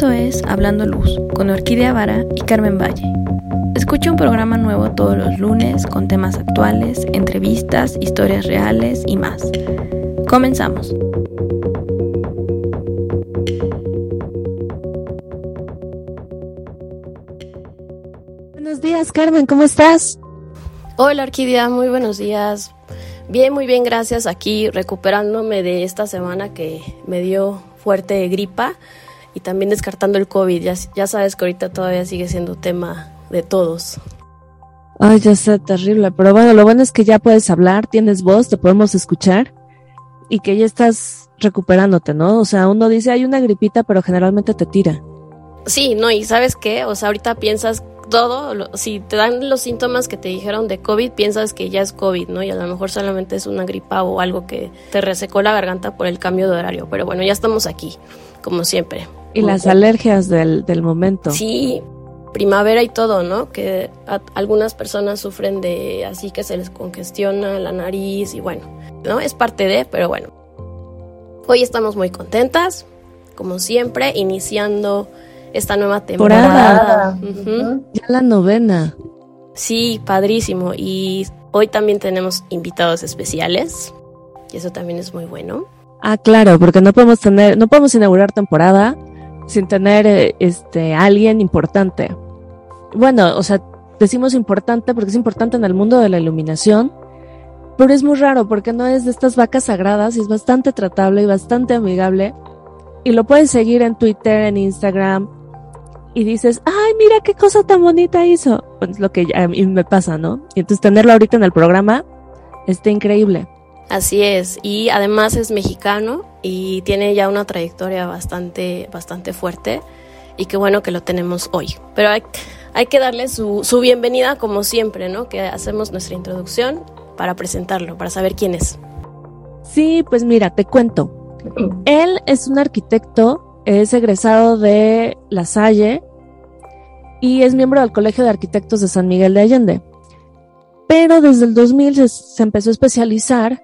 Esto es Hablando Luz con Orquídea Vara y Carmen Valle. Escucha un programa nuevo todos los lunes con temas actuales, entrevistas, historias reales y más. Comenzamos. Buenos días, Carmen, ¿cómo estás? Hola, Orquídea, muy buenos días. Bien, muy bien, gracias. Aquí recuperándome de esta semana que me dio fuerte gripa y también descartando el COVID. Ya, ya sabes que ahorita todavía sigue siendo tema de todos. Ay, ya está terrible, pero bueno, lo bueno es que ya puedes hablar, tienes voz, te podemos escuchar y que ya estás recuperándote, ¿no? O sea, uno dice hay una gripita, pero generalmente te tira. Sí, no, y ¿sabes qué? O sea, ahorita piensas todo, si te dan los síntomas que te dijeron de COVID, piensas que ya es COVID, ¿no? Y a lo mejor solamente es una gripa o algo que te resecó la garganta por el cambio de horario. Pero bueno, ya estamos aquí, como siempre. Y las alergias del, del momento. Sí, primavera y todo, ¿no? Que algunas personas sufren de así que se les congestiona la nariz y bueno, ¿no? Es parte de, pero bueno. Hoy estamos muy contentas, como siempre, iniciando esta nueva temporada. Ya la novena. Sí, padrísimo. Y hoy también tenemos invitados especiales. Y eso también es muy bueno. Ah, claro, porque no podemos tener, no podemos inaugurar temporada sin tener eh, este alguien importante. Bueno, o sea, decimos importante porque es importante en el mundo de la iluminación, pero es muy raro porque no es de estas vacas sagradas y es bastante tratable y bastante amigable. Y lo puedes seguir en Twitter, en Instagram, y dices, ay, mira qué cosa tan bonita hizo. Pues lo que a mí me pasa, ¿no? Entonces tenerlo ahorita en el programa está increíble. Así es, y además es mexicano y tiene ya una trayectoria bastante, bastante fuerte y qué bueno que lo tenemos hoy. Pero hay, hay que darle su, su bienvenida como siempre, ¿no? Que hacemos nuestra introducción para presentarlo, para saber quién es. Sí, pues mira, te cuento. Él es un arquitecto es egresado de La Salle y es miembro del Colegio de Arquitectos de San Miguel de Allende. Pero desde el 2000 se, empezó a especializar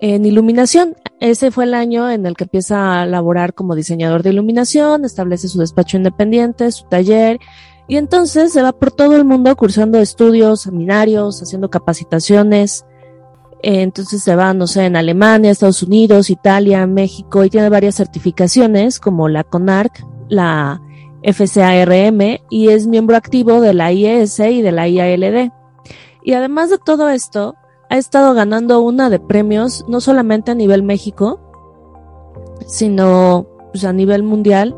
en iluminación. Ese fue el año en el que empieza a laborar como diseñador de iluminación, establece su despacho independiente, su taller, y entonces se va por todo el mundo cursando estudios, seminarios, haciendo capacitaciones, entonces se va, no sé, en Alemania, Estados Unidos, Italia, México y tiene varias certificaciones como la CONARC, la FCARM y es miembro activo de la IES y de la IALD. Y además de todo esto, ha estado ganando una de premios no solamente a nivel México, sino pues, a nivel mundial.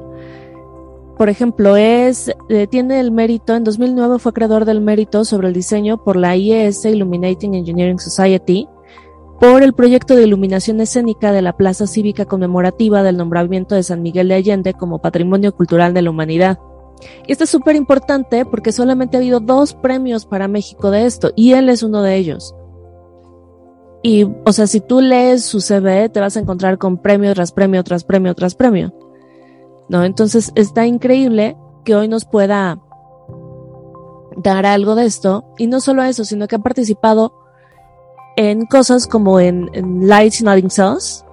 Por ejemplo, es eh, tiene el mérito, en 2009 fue creador del mérito sobre el diseño por la IES Illuminating Engineering Society por el proyecto de iluminación escénica de la Plaza Cívica conmemorativa del nombramiento de San Miguel de Allende como Patrimonio Cultural de la Humanidad. Y esto es súper importante porque solamente ha habido dos premios para México de esto y él es uno de ellos. Y, o sea, si tú lees su CV, te vas a encontrar con premio tras premio, tras premio, tras premio. ¿No? Entonces está increíble que hoy nos pueda dar algo de esto. Y no solo eso, sino que ha participado en cosas como en, Lights in Alingsås,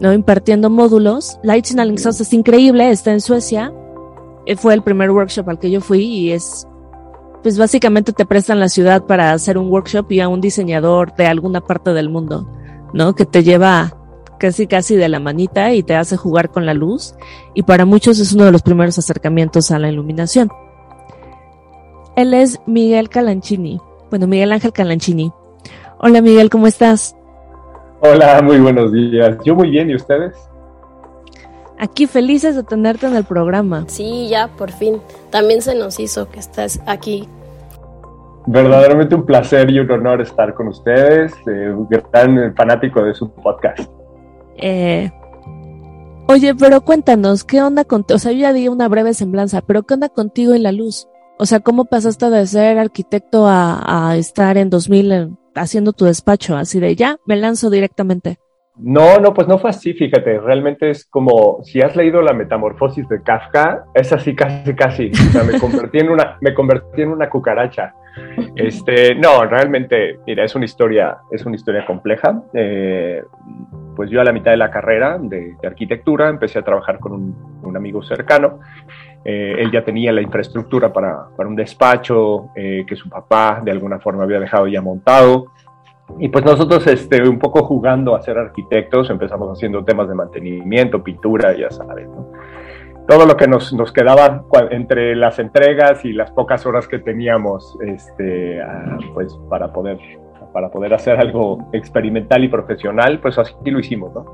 ¿no? Impartiendo módulos. Lights in Alingsås es increíble, está en Suecia. Eh, fue el primer workshop al que yo fui y es, pues básicamente te prestan la ciudad para hacer un workshop y a un diseñador de alguna parte del mundo, ¿no? Que te lleva casi casi de la manita y te hace jugar con la luz y para muchos es uno de los primeros acercamientos a la iluminación. Él es Miguel Calanchini, bueno, Miguel Ángel Calanchini. Hola Miguel, ¿cómo estás? Hola, muy buenos días. Yo muy bien, ¿y ustedes? Aquí felices de tenerte en el programa. Sí, ya, por fin. También se nos hizo que estás aquí. Verdaderamente un placer y un honor estar con ustedes, eh, un gran fanático de su podcast. Eh, oye, pero cuéntanos, ¿qué onda con... O sea, yo ya di una breve semblanza, pero ¿qué onda contigo en la luz? O sea, ¿cómo pasaste de ser arquitecto a, a estar en 2000 en haciendo tu despacho, así de ya, me lanzo directamente. No, no, pues no fue así, fíjate, realmente es como, si has leído la metamorfosis de Kafka, es así casi, casi, o sea, me convertí en una, me convertí en una cucaracha. Este, no, realmente, mira, es una historia, es una historia compleja. Eh, pues yo a la mitad de la carrera de, arquitectura empecé a trabajar con un, amigo cercano. Eh, él ya tenía la infraestructura para, para un despacho que su papá de alguna forma había dejado ya montado. Y pues nosotros, este, un poco jugando a ser arquitectos, empezamos haciendo temas de mantenimiento, pintura, ya sabes, Todo lo que nos, nos quedaba entre las entregas y las pocas horas que teníamos, este, ah, pues para poder, para poder hacer algo experimental y profesional, pues así lo hicimos, ¿no?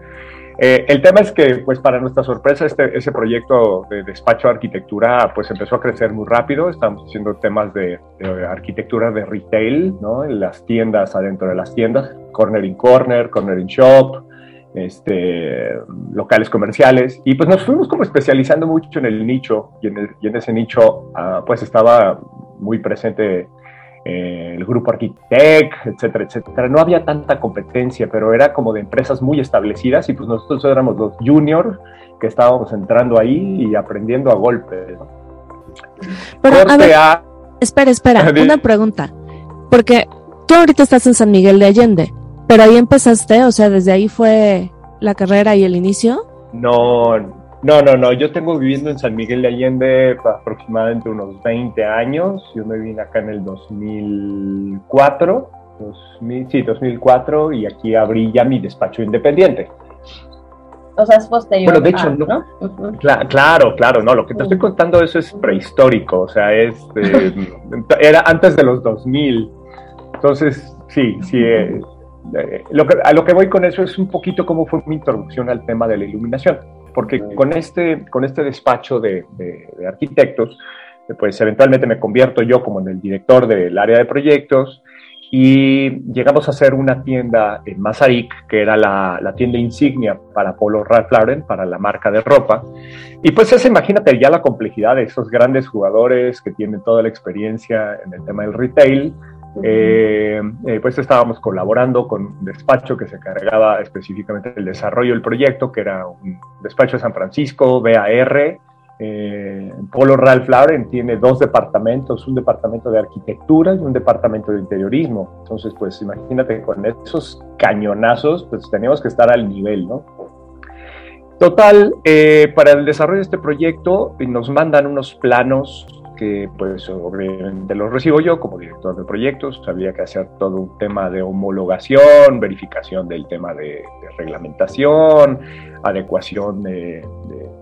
Eh, el tema es que, pues para nuestra sorpresa, este, ese proyecto de despacho de arquitectura, pues empezó a crecer muy rápido. Estamos haciendo temas de, arquitectura de retail, ¿no? En las tiendas, adentro de las tiendas, corner in corner, corner in shop, este, locales comerciales. Y pues nos fuimos como especializando mucho en el nicho y en, y en ese nicho, ah, pues estaba muy presente eh, el grupo Arquitect, etcétera, etcétera. No había tanta competencia, pero era como de empresas muy establecidas y pues nosotros éramos los juniors que estábamos entrando ahí y aprendiendo a golpe. Pero, espera, espera, una pregunta. Porque tú ahorita estás en San Miguel de Allende, pero ahí empezaste, o sea, desde ahí fue la carrera y el inicio. No, no, no, no. Yo tengo viviendo en San Miguel de Allende aproximadamente unos 20 años. Yo me vine acá en el 2004. 2000, sí, 2004 y aquí abrí ya mi despacho independiente. O sea, es posterior. Bueno, de hecho, no. claro, claro, no. Lo que te estoy contando eso es prehistórico. O sea, es era antes de los 2000. Entonces, sí, sí. Eh, eh, lo que, a lo que voy con eso es un poquito cómo fue mi introducción al tema de la iluminación porque con este, con este despacho de, arquitectos, pues eventualmente me convierto yo como en el director del área de proyectos y llegamos a hacer una tienda en Mazarik, que era la, la, tienda insignia para Polo Ralph Lauren, para la marca de ropa. Y pues es, imagínate ya la complejidad de esos grandes jugadores que tienen toda la experiencia en el tema del retail, eh, eh, pues estábamos colaborando con un despacho que se encargaba específicamente del desarrollo del proyecto, que era un despacho de San Francisco, BAR. Eh, Polo Ralph Lauren tiene dos departamentos, un departamento de arquitectura y un departamento de interiorismo. Entonces, pues imagínate, con esos cañonazos, pues teníamos que estar al nivel, ¿no? Total, para el desarrollo de este proyecto nos mandan unos planos que pues obviamente los recibo yo como director de proyectos, había que hacer todo un tema de homologación, verificación del tema de, reglamentación, adecuación de,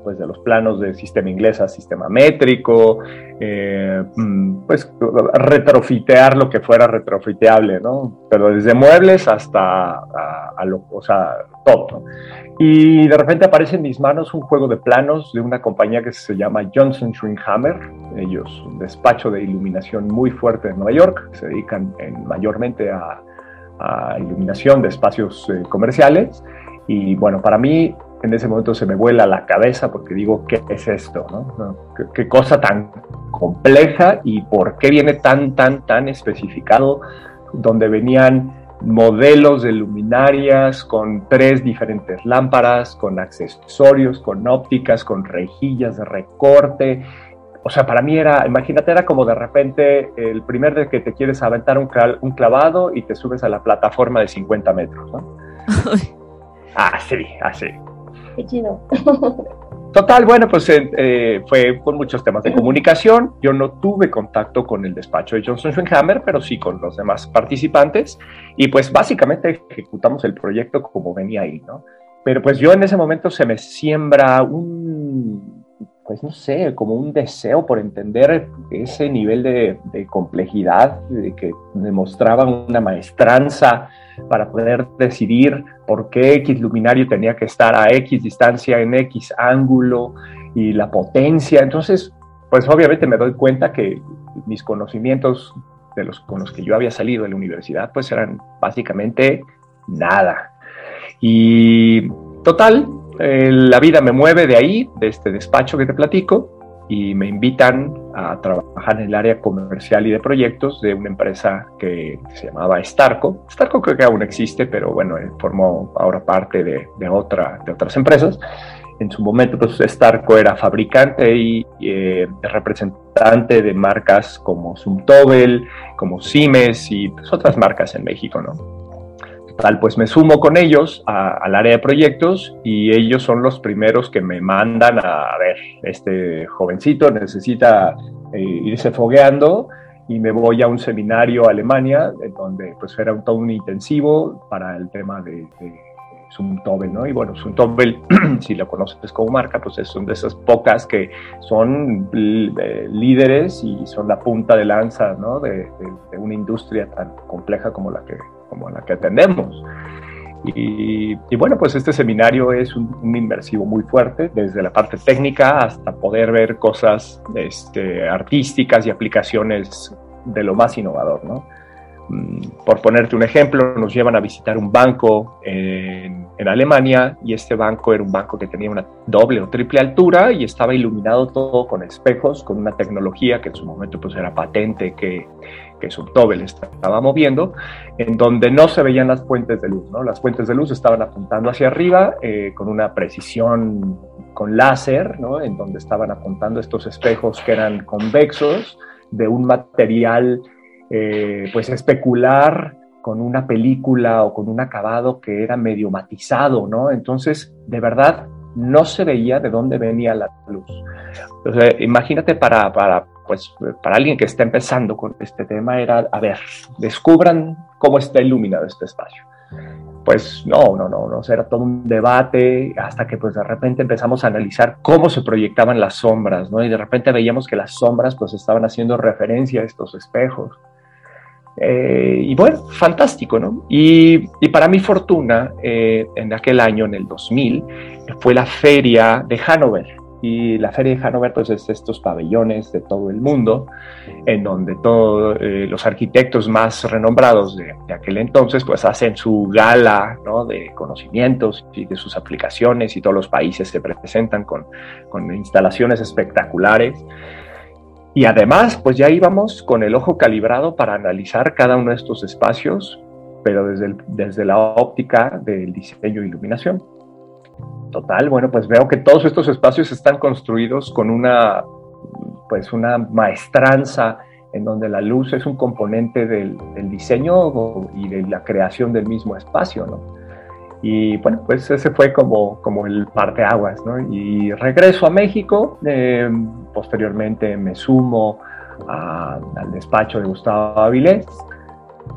pues, de los planos del sistema inglés a sistema métrico, eh, mm, pues retrofitear lo que fuera retrofiteable, ¿no? Pero desde muebles hasta a, lo, o sea, todo, Y de repente aparece en mis manos un juego de planos de una compañía que se llama Johnson Schwinghammer, ellos un despacho de iluminación muy fuerte en Nueva York, se dedican mayormente a, iluminación de espacios eh, comerciales. Y bueno, para mí en ese momento se me vuela la cabeza porque digo, ¿qué es esto? ¿Qué, ¿Qué, cosa tan compleja y por qué viene tan, tan, tan especificado, donde venían modelos de luminarias con tres diferentes lámparas, con accesorios, con ópticas, con rejillas de recorte, o sea, para mí era, imagínate, era como de repente el primer de que te quieres aventar un, clavado y te subes a la plataforma de 50 metros, ¿no? así, así. Qué chido. Total, bueno, pues eh, eh, fue con muchos temas de comunicación. Yo no tuve contacto con el despacho de Johnson Hammer, pero sí con los demás participantes. Y pues básicamente ejecutamos el proyecto como venía ahí, ¿no? Pero pues yo en ese momento se me siembra un pues no sé, como un deseo por entender ese nivel de, complejidad de que demostraba una maestranza para poder decidir por qué X luminario tenía que estar a X distancia en X ángulo y la potencia. Entonces, pues obviamente me doy cuenta que mis conocimientos de los con los que yo había salido de la universidad, pues eran básicamente nada. Y total, eh, la vida me mueve de ahí, de este despacho que te platico, y me invitan a trabajar en el área comercial y de proyectos de una empresa que se llamaba Starco. Starco creo que aún existe, pero bueno, eh, formó ahora parte de, otra, de otras empresas. En su momento, pues Starco era fabricante y eh, representante de marcas como Sumtobel, como Siemens y pues, otras marcas en México, ¿no? Tal, pues me sumo con ellos al área de proyectos y ellos son los primeros que me mandan a, ver, este jovencito necesita eh, irse fogueando y me voy a un seminario a Alemania, donde pues era un, todo un intensivo para el tema de, de ¿no? Y bueno, Sumtobel, si lo conoces como marca, pues son de esas pocas que son eh, líderes y son la punta de lanza, ¿no? De, una industria tan compleja como la que, como la que atendemos. Y, bueno, pues este seminario es un, un, inmersivo muy fuerte, desde la parte técnica hasta poder ver cosas este, artísticas y aplicaciones de lo más innovador, ¿no? Mm, por ponerte un ejemplo, nos llevan a visitar un banco en, Alemania y este banco era un banco que tenía una doble o triple altura y estaba iluminado todo con espejos, con una tecnología que en su momento pues era patente que, que Subtobel estaba moviendo, en donde no se veían las fuentes de luz. ¿no? Las fuentes de luz estaban apuntando hacia arriba eh, con una precisión con láser, ¿no? en donde estaban apuntando estos espejos que eran convexos de un material eh, pues especular con una película o con un acabado que era medio matizado, ¿no? Entonces, de verdad, no se veía de dónde venía la luz. Imagínate para, para, pues, para alguien que está empezando con este tema, era, a ver, descubran cómo está iluminado este espacio. Pues no, no, no, no, era todo un debate hasta que pues de repente empezamos a analizar cómo se proyectaban las sombras, ¿no? Y de repente veíamos que las sombras pues estaban haciendo referencia a estos espejos. Eh, y bueno, fantástico, ¿no? Y, para mi fortuna, eh, en aquel año, en el 2000, fue la feria de Hannover. Y la feria de Hannover, pues es estos pabellones de todo el mundo, en donde todos eh, los arquitectos más renombrados de, aquel entonces, pues hacen su gala. De conocimientos y de sus aplicaciones y todos los países se presentan con, con instalaciones espectaculares. Y además, pues ya íbamos con el ojo calibrado para analizar cada uno de estos espacios, pero desde, desde la óptica del diseño e iluminación. Total, bueno, pues veo que todos estos espacios están construidos con una, pues una maestranza en donde la luz es un componente del, diseño y de la creación del mismo espacio, ¿no? Y bueno, pues ese fue como, como el parteaguas, ¿no? Y regreso a México, eh, posteriormente me sumo al despacho de Gustavo Avilés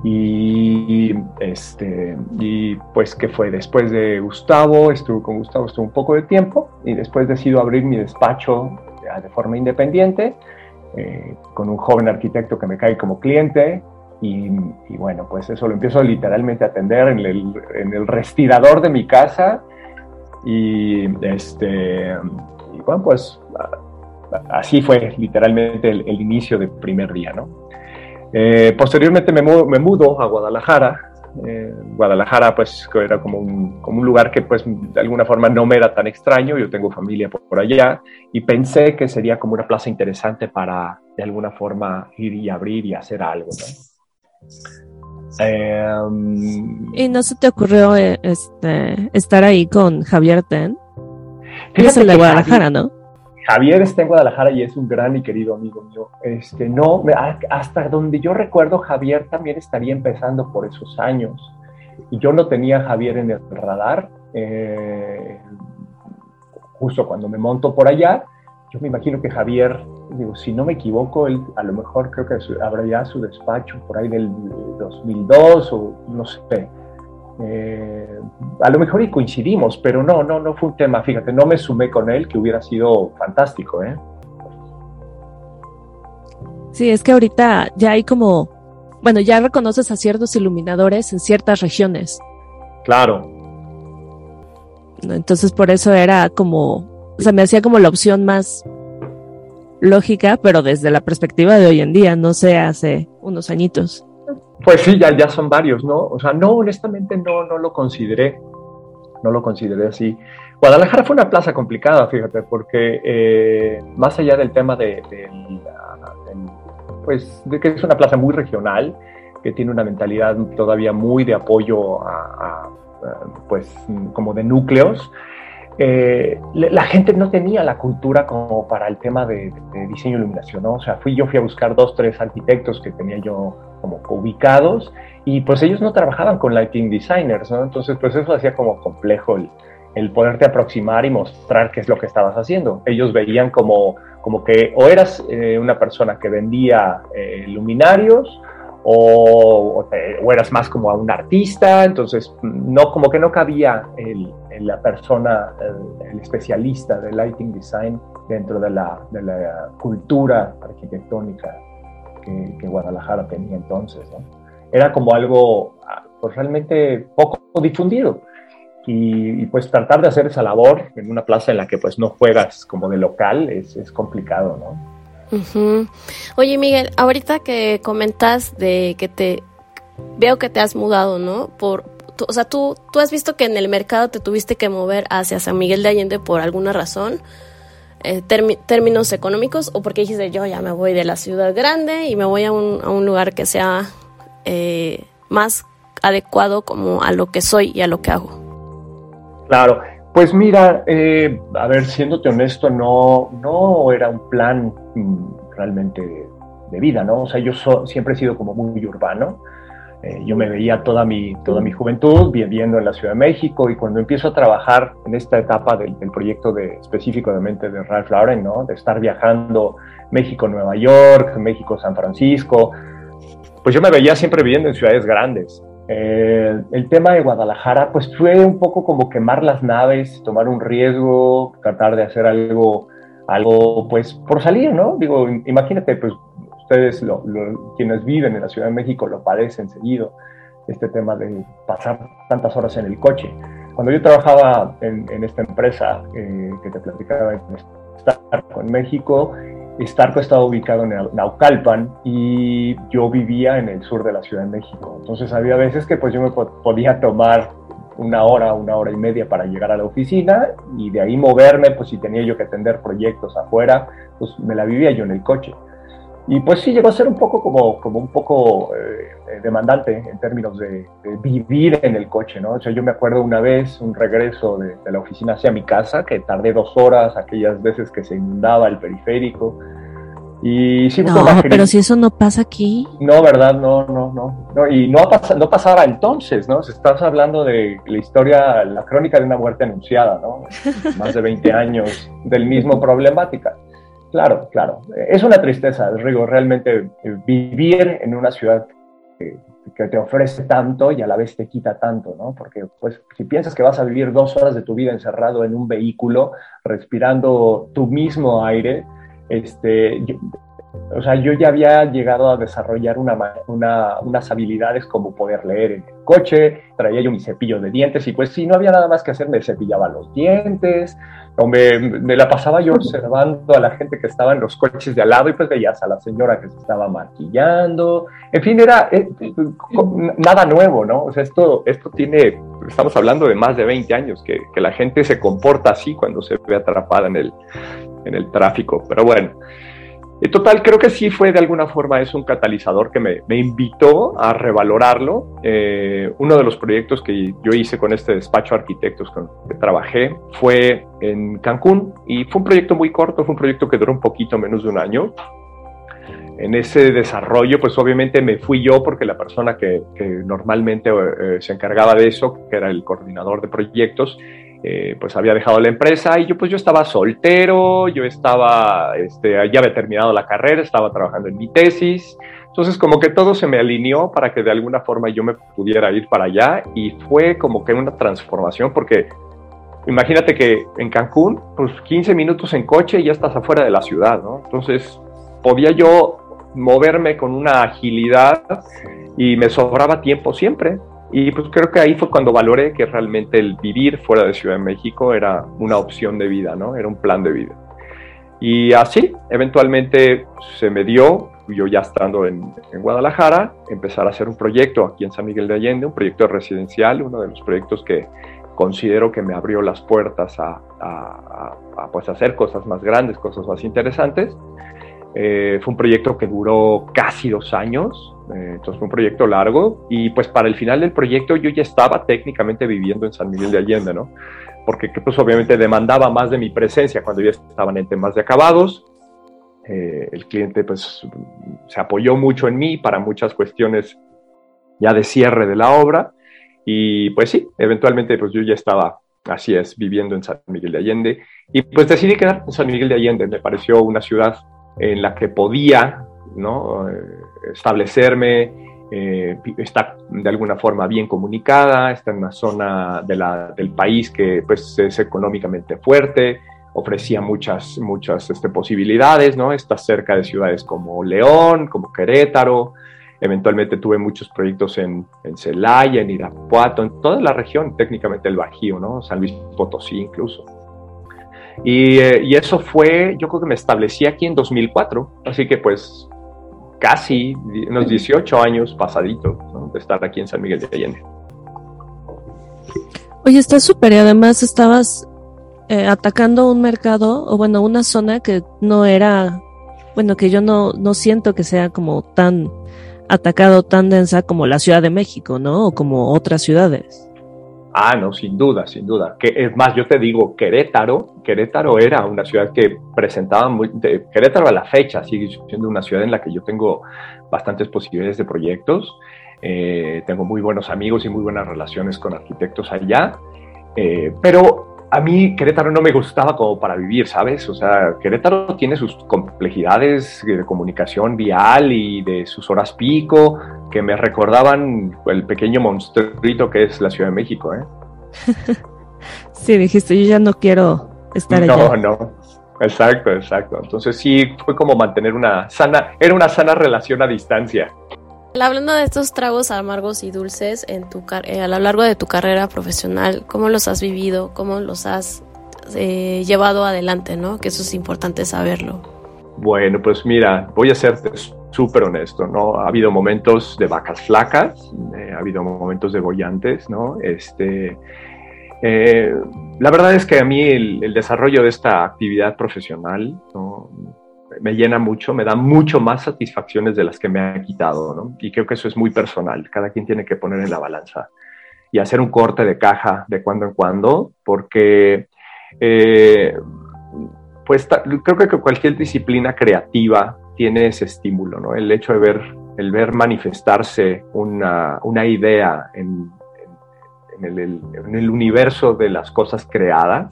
y, este, y pues que fue después de Gustavo, estuve con Gustavo, estuve un poco de tiempo y después decido abrir mi despacho de forma independiente eh, con un joven arquitecto que me cae como cliente y, bueno, pues eso lo empiezo literalmente a atender en el, en el respirador de mi casa. Y, este, bueno, pues así fue literalmente el, inicio del primer día, ¿no? Eh, posteriormente me mudo, a Guadalajara. Eh, Guadalajara pues era como un, como un, lugar que pues de alguna forma no me era tan extraño, yo tengo familia por, por, allá y pensé que sería como una plaza interesante para de alguna forma ir y abrir y hacer algo, ¿no? Em, ¿Y no se te ocurrió eh, este, estar ahí con Javier Ten? Es el de Guadalajara, ¿no? Javier está en Guadalajara y es un gran y querido amigo mío. Este, no, hasta donde yo recuerdo, Javier también estaría empezando por esos años. Y yo no tenía a Javier en el radar. Eh, justo cuando me monto por allá, yo me imagino que Javier digo, si no me equivoco, él a lo mejor creo que habrá ya su despacho por ahí del 2002 o no sé. Eh, a lo mejor y coincidimos, pero no, no, no fue un tema, fíjate, no me sumé con él, que hubiera sido fantástico, ¿eh? Sí, es que ahorita ya hay como, bueno, ya reconoces a ciertos iluminadores en ciertas regiones. Claro. Entonces por eso era como, o sea, me hacía como la opción más lógica, pero desde la perspectiva de hoy en día, no sé, hace unos añitos. Pues sí, ya, ya son varios, ¿no? O sea, no, honestamente no, no lo consideré, no lo consideré así. Guadalajara fue una plaza complicada, fíjate, porque eh, más allá del tema de, pues, de que es una plaza muy regional, que tiene una mentalidad todavía muy de apoyo a pues, como de núcleos, eh, la gente no tenía la cultura como para el tema de, diseño e iluminación, ¿no? O sea, fui, yo fui a buscar dos, tres arquitectos que tenía yo como ubicados y pues ellos no trabajaban con lighting designers. Entonces pues eso hacía como complejo el, el poderte aproximar y mostrar qué es lo que estabas haciendo. Ellos veían como, como que o eras eh, una persona que vendía eh, luminarios o, eras más como un artista, entonces no, como que no cabía el, la persona, el, especialista de lighting design dentro de la cultura arquitectónica que, que, Guadalajara tenía entonces. ¿no? Era como algo ah, pues, realmente poco difundido. Y, pues tratar de hacer esa labor en una plaza en la que pues no juegas como de local es, es complicado, ¿no? Oye Miguel, ahorita que comentas de que te veo que te has mudado, ¿no? Por, o sea, tú, tú has visto que en el mercado te tuviste que mover hacia San Miguel de Allende por alguna razón, eh, términos económicos, o porque dijiste yo ya me voy de la ciudad grande y me voy a un, a un lugar que sea eh, más adecuado como a lo que soy y a lo que hago. Claro, pues mira, eh, a ver, siéndote honesto, no, no era un plan mm, realmente de, vida, ¿no? O sea, yo siempre he sido como muy urbano. Eh, yo me veía toda mi, toda mi juventud viviendo en la Ciudad de México y cuando empiezo a trabajar en esta etapa del, proyecto de, específicamente de Ralph Lauren, ¿no? De estar viajando México-Nueva York, México-San Francisco, pues yo me veía siempre viviendo en ciudades grandes. El tema de Guadalajara, pues fue un poco como quemar las naves, tomar un riesgo, tratar de hacer algo, algo pues por salir, ¿no? Digo, imagínate, pues ustedes, quienes viven en la Ciudad de México, lo padecen seguido, este tema de pasar tantas horas en el coche. Cuando yo trabajaba en, esta empresa eh, que te platicaba en en México, Starco estaba ubicado en Naucalpan y yo vivía en el sur de la Ciudad de México. Entonces había veces que pues yo me podía tomar una hora, una hora y media para llegar a la oficina y de ahí moverme, pues si tenía yo que atender proyectos afuera, pues me la vivía yo en el coche. Y pues sí, llegó a ser un poco como, como un poco eh, demandante en términos de, vivir en el coche, ¿no? O sea, yo me acuerdo una vez, un regreso de, la oficina hacia mi casa, que tardé dos horas, aquellas veces que se inundaba el periférico. Y sí, no, pero si eso no pasa aquí. No, ¿verdad? No, no, no. no y no, no pasaba entonces, ¿no? Se estás hablando de la historia, la crónica de una muerte anunciada, ¿no? Más de 20 años del mismo problemática. Claro, claro. Es una tristeza, Rigo, realmente eh, vivir en una ciudad que, te ofrece tanto y a la vez te quita tanto, ¿no? Porque pues si piensas que vas a vivir dos horas de tu vida encerrado en un vehículo, respirando tu mismo aire, este, o sea, yo ya había llegado a desarrollar una, unas habilidades como poder leer en el coche, traía yo mi cepillo de dientes y pues si no había nada más que hacer, me cepillaba los dientes, o me, la pasaba yo observando a la gente que estaba en los coches de al lado y pues veías a la señora que se estaba maquillando. En fin, era eh, nada nuevo, ¿no? O sea, esto, esto tiene, estamos hablando de más de 20 años, que, que la gente se comporta así cuando se ve atrapada en el, en el tráfico. Pero bueno, en total, creo que sí fue de alguna forma es un catalizador que me, invitó a revalorarlo. Eh, uno de los proyectos que yo hice con este despacho de arquitectos con que trabajé fue en Cancún y fue un proyecto muy corto, fue un proyecto que duró un poquito menos de un año. En ese desarrollo, pues obviamente me fui yo porque la persona que, que normalmente eh, se encargaba de eso, que era el coordinador de proyectos, eh, pues había dejado la empresa y yo pues yo estaba soltero, yo estaba, este, ya había terminado la carrera, estaba trabajando en mi tesis, entonces como que todo se me alineó para que de alguna forma yo me pudiera ir para allá y fue como que una transformación porque imagínate que en Cancún, pues 15 minutos en coche y ya estás afuera de la ciudad, ¿no? Entonces podía yo moverme con una agilidad y me sobraba tiempo siempre. Y pues creo que ahí fue cuando valoré que realmente el vivir fuera de Ciudad de México era una opción de vida, ¿no? Era un plan de vida. Y así, eventualmente se me dio, yo ya estando en, Guadalajara, empezar a hacer un proyecto aquí en San Miguel de Allende, un proyecto residencial, uno de los proyectos que considero que me abrió las puertas a, a, pues hacer cosas más grandes, cosas más interesantes. Eh, fue un proyecto que duró casi dos años, entonces fue un proyecto largo y pues para el final del proyecto yo ya estaba técnicamente viviendo en San Miguel de Allende, ¿no? Porque pues obviamente demandaba más de mi presencia cuando ya estaban en temas de acabados. Eh, el cliente pues se apoyó mucho en mí para muchas cuestiones ya de cierre de la obra y pues sí, eventualmente pues yo ya estaba, así es, viviendo en San Miguel de Allende y pues decidí quedar en San Miguel de Allende, me pareció una ciudad en la que podía ¿no? Eh, establecerme, eh, está de alguna forma bien comunicada, está en una zona de la, del país que pues, es económicamente fuerte, ofrecía muchas, muchas este, posibilidades, ¿no? Está cerca de ciudades como León, como Querétaro, eventualmente tuve muchos proyectos en, en Celaya, en Irapuato, en toda la región, técnicamente el Bajío, ¿no? San Luis Potosí incluso. Y, eh, y, eso fue, yo creo que me establecí aquí en 2004, así que pues casi unos 18 años pasaditos de estar aquí en San Miguel de Allende. Oye, está súper y además estabas eh, atacando un mercado o bueno, una zona que no era, bueno, que yo no, no siento que sea como tan atacado, tan densa como la Ciudad de México, ¿no? O como otras ciudades. Ah, no, sin duda, sin duda. Que es más, yo te digo, Querétaro, Querétaro era una ciudad que presentaba muy, Querétaro a la fecha sigue siendo una ciudad en la que yo tengo bastantes posibilidades de proyectos. Eh, tengo muy buenos amigos y muy buenas relaciones con arquitectos allá. Eh, pero a mí Querétaro no me gustaba como para vivir, ¿sabes? O sea, Querétaro tiene sus complejidades de comunicación vial y de sus horas pico que me recordaban el pequeño monstruito que es la Ciudad de México, ¿eh? sí, dijiste, yo ya no quiero estar allá. No, no. Exacto, exacto. Entonces sí fue como mantener una sana, era una sana relación a distancia. Hablando de estos tragos amargos y dulces en tu eh, a lo largo de tu carrera profesional, ¿cómo los has vivido? ¿Cómo los has eh, llevado adelante? ¿no? Que eso es importante saberlo. Bueno, pues mira, voy a serte súper honesto, ¿no? Ha habido momentos de vacas flacas, eh, ha habido momentos de bollantes, ¿no? Este, la verdad es que a mí el, el desarrollo de esta actividad profesional, ¿no? Me llena mucho, me da mucho más satisfacciones de las que me ha quitado, ¿no? Y creo que eso es muy personal, cada quien tiene que poner en la balanza y hacer un corte de caja de cuando en cuando, porque eh, pues creo que cualquier disciplina creativa tiene ese estímulo, ¿no? El hecho de ver, el ver manifestarse una, idea en, el, universo de las cosas creadas,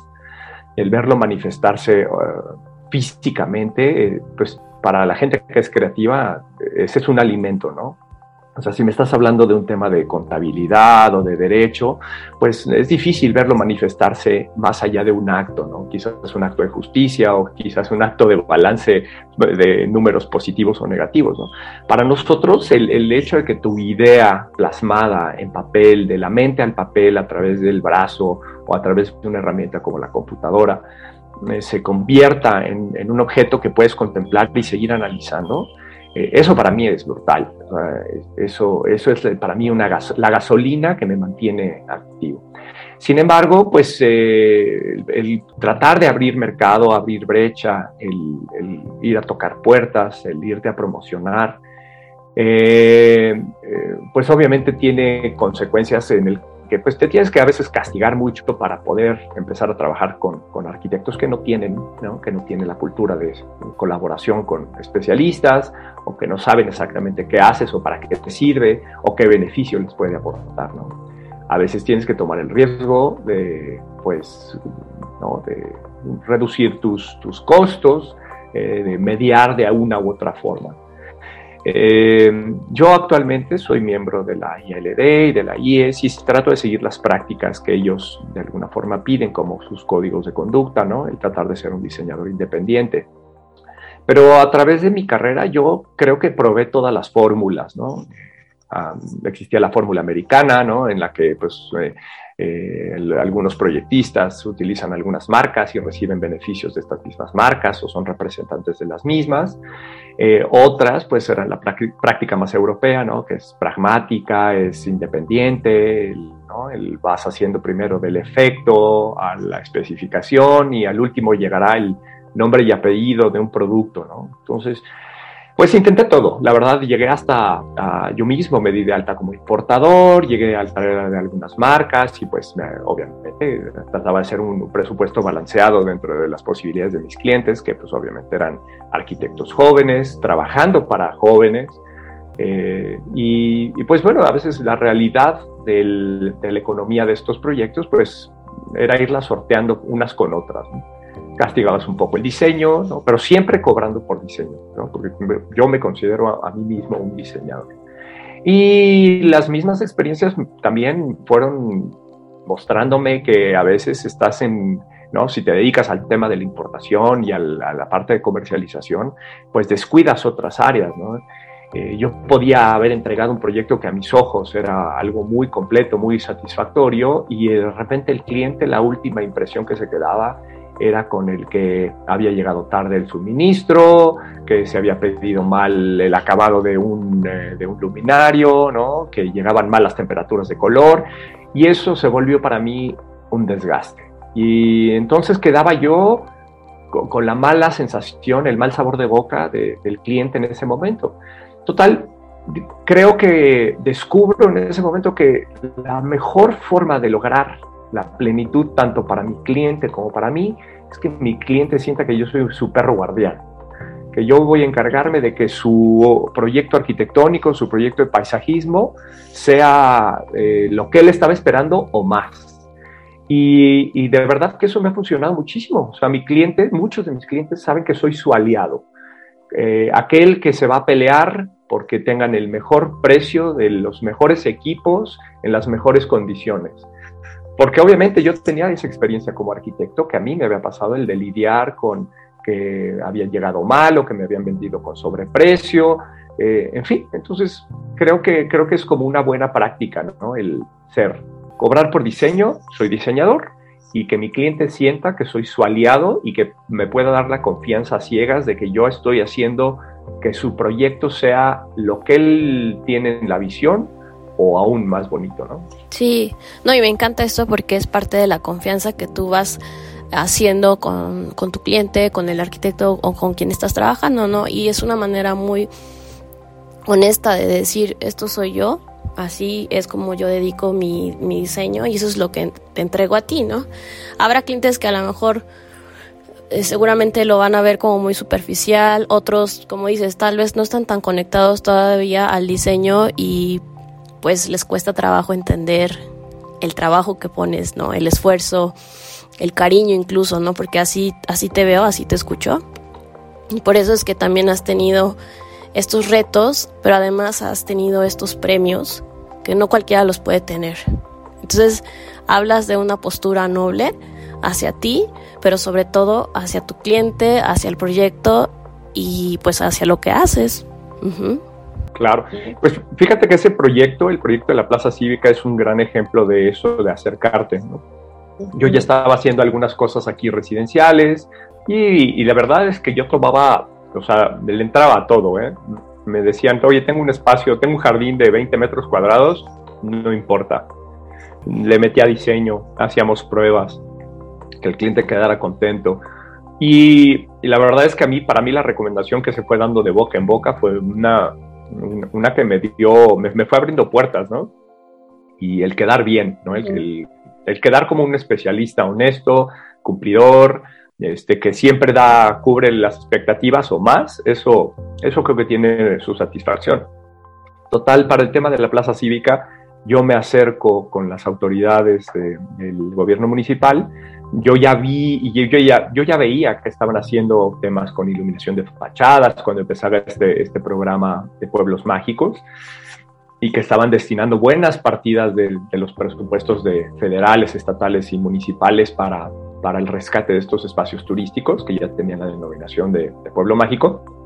el verlo manifestarse... Uh, físicamente, eh, pues para la gente que es creativa, ese es un alimento, ¿no? O sea, si me estás hablando de un tema de contabilidad o de derecho, pues es difícil verlo manifestarse más allá de un acto, ¿no? Quizás un acto de justicia o quizás un acto de balance de números positivos o negativos, ¿no? Para nosotros, el, el hecho de que tu idea plasmada en papel, de la mente al papel a través del brazo o a través de una herramienta como la computadora, se convierta en, un objeto que puedes contemplar y seguir analizando, eh, eso para mí es brutal. eso, eso es para mí una la gasolina que me mantiene activo. Sin embargo, pues eh, el, tratar de abrir mercado, abrir brecha, el, ir a tocar puertas, el irte a promocionar, pues obviamente tiene consecuencias en el pues te tienes que a veces castigar mucho para poder empezar a trabajar con, con arquitectos que no tienen, ¿no? que no tienen la cultura de colaboración con especialistas o que no saben exactamente qué haces o para qué te sirve o qué beneficio les puede aportar. ¿no? A veces tienes que tomar el riesgo de, pues, ¿no? de reducir tus, tus costos, eh, de mediar de una u otra forma. Eh, yo actualmente soy miembro de la ILD y de la IES y trato de seguir las prácticas que ellos de alguna forma piden como sus códigos de conducta, ¿no? El tratar de ser un diseñador independiente. Pero a través de mi carrera yo creo que probé todas las fórmulas, ¿no? existía la fórmula americana, ¿no? En la que pues eh, eh, algunos proyectistas utilizan algunas marcas y reciben beneficios de estas mismas marcas o son representantes de las mismas. Eh, otras, pues, eran la práctica más europea, ¿no? Que es pragmática, es independiente, ¿no? El vas haciendo primero del efecto a la especificación y al último llegará el nombre y apellido de un producto, ¿no? Entonces, Pues intenté todo, la verdad llegué hasta, yo mismo me di de alta como importador, llegué a través de algunas marcas y pues obviamente trataba de hacer un presupuesto balanceado dentro de las posibilidades de mis clientes, que pues obviamente eran arquitectos jóvenes, trabajando para jóvenes. Eh, y, pues bueno, a veces la realidad de la economía de estos proyectos pues era irla sorteando unas con otras. ¿no? Castigabas un poco el diseño, ¿no? pero siempre cobrando por diseño, ¿no? porque yo me considero a, mí mismo un diseñador. Y las mismas experiencias también fueron mostrándome que a veces estás en, ¿no? Si te dedicas al tema de la importación y a la, parte de comercialización, pues descuidas otras áreas, ¿no? Eh, yo podía haber entregado un proyecto que a mis ojos era algo muy completo, muy satisfactorio, y de repente el cliente, la última impresión que se quedaba era con el que había llegado tarde el suministro, que se había pedido mal el acabado de un, eh, de un luminario, ¿no? que llegaban mal las temperaturas de color, y eso se volvió para mí un desgaste. Y entonces quedaba yo con, la mala sensación, el mal sabor de boca del cliente en ese momento. Total, creo que descubro en ese momento que la mejor forma de lograr la plenitud tanto para mi cliente como para mí es que mi cliente sienta que yo soy su perro guardián, que yo voy a encargarme de que su proyecto arquitectónico, su proyecto de paisajismo sea eh, lo que él estaba esperando o más. Y, de verdad que eso me ha funcionado muchísimo. O sea, mi cliente, muchos de mis clientes saben que soy su aliado. Eh, aquel que se va a pelear porque tengan el mejor precio de los mejores equipos en las mejores condiciones. Porque obviamente yo tenía esa experiencia como arquitecto que a mí me había pasado el de lidiar con que habían llegado mal o que me habían vendido con sobreprecio, eh, en fin, entonces creo que, creo que es como una buena práctica, ¿no? El ser, cobrar por diseño, soy diseñador, y que mi cliente sienta que soy su aliado y que me pueda dar la confianza a ciegas de que yo estoy haciendo que su proyecto sea lo que él tiene en la visión o aún más bonito, ¿no? Sí, no, y me encanta esto porque es parte de la confianza que tú vas haciendo con, con tu cliente, con el arquitecto o con quien estás trabajando, ¿no? Y es una manera muy honesta de decir, esto soy yo, así es como yo dedico mi, mi diseño y eso es lo que te entrego a ti, ¿no? Habrá clientes que a lo mejor eh, seguramente lo van a ver como muy superficial, otros, como dices, tal vez no están tan conectados todavía al diseño y pues les cuesta trabajo entender el trabajo que pones, ¿no? El esfuerzo, el cariño incluso, ¿no? Porque así, así te veo, así te escucho. Y por eso es que también has tenido estos retos, pero además has tenido estos premios que no cualquiera los puede tener. Entonces, hablas de una postura noble hacia ti, pero sobre todo hacia tu cliente, hacia el proyecto y pues hacia lo que haces. Claro, pues fíjate que ese proyecto, el proyecto de la Plaza Cívica, es un gran ejemplo de eso, de acercarte. Yo ya estaba haciendo algunas cosas aquí residenciales y, la verdad es que yo tomaba, o sea, le entraba a todo, ¿eh? Me decían, oye, tengo un espacio, tengo un jardín de 20 metros cuadrados, no importa. Le metía diseño, hacíamos pruebas, que el cliente quedara contento. Y, y, la verdad es que a mí, para mí la recomendación que se fue dando de boca en boca fue una, una que me dio, me, fue abriendo puertas, ¿no? Y el quedar bien, ¿no? El, el, quedar como un especialista honesto, cumplidor, este, que siempre da, cubre las expectativas o más, eso, eso creo que tiene su satisfacción. Total, para el tema de la plaza cívica, yo me acerco con las autoridades del gobierno municipal yo ya vi y yo ya, yo ya veía que estaban haciendo temas con iluminación de fachadas cuando empezaba este, este programa de pueblos mágicos y que estaban destinando buenas partidas de, los presupuestos de federales, estatales y municipales para, para el rescate de estos espacios turísticos que ya tenían la denominación de pueblo mágico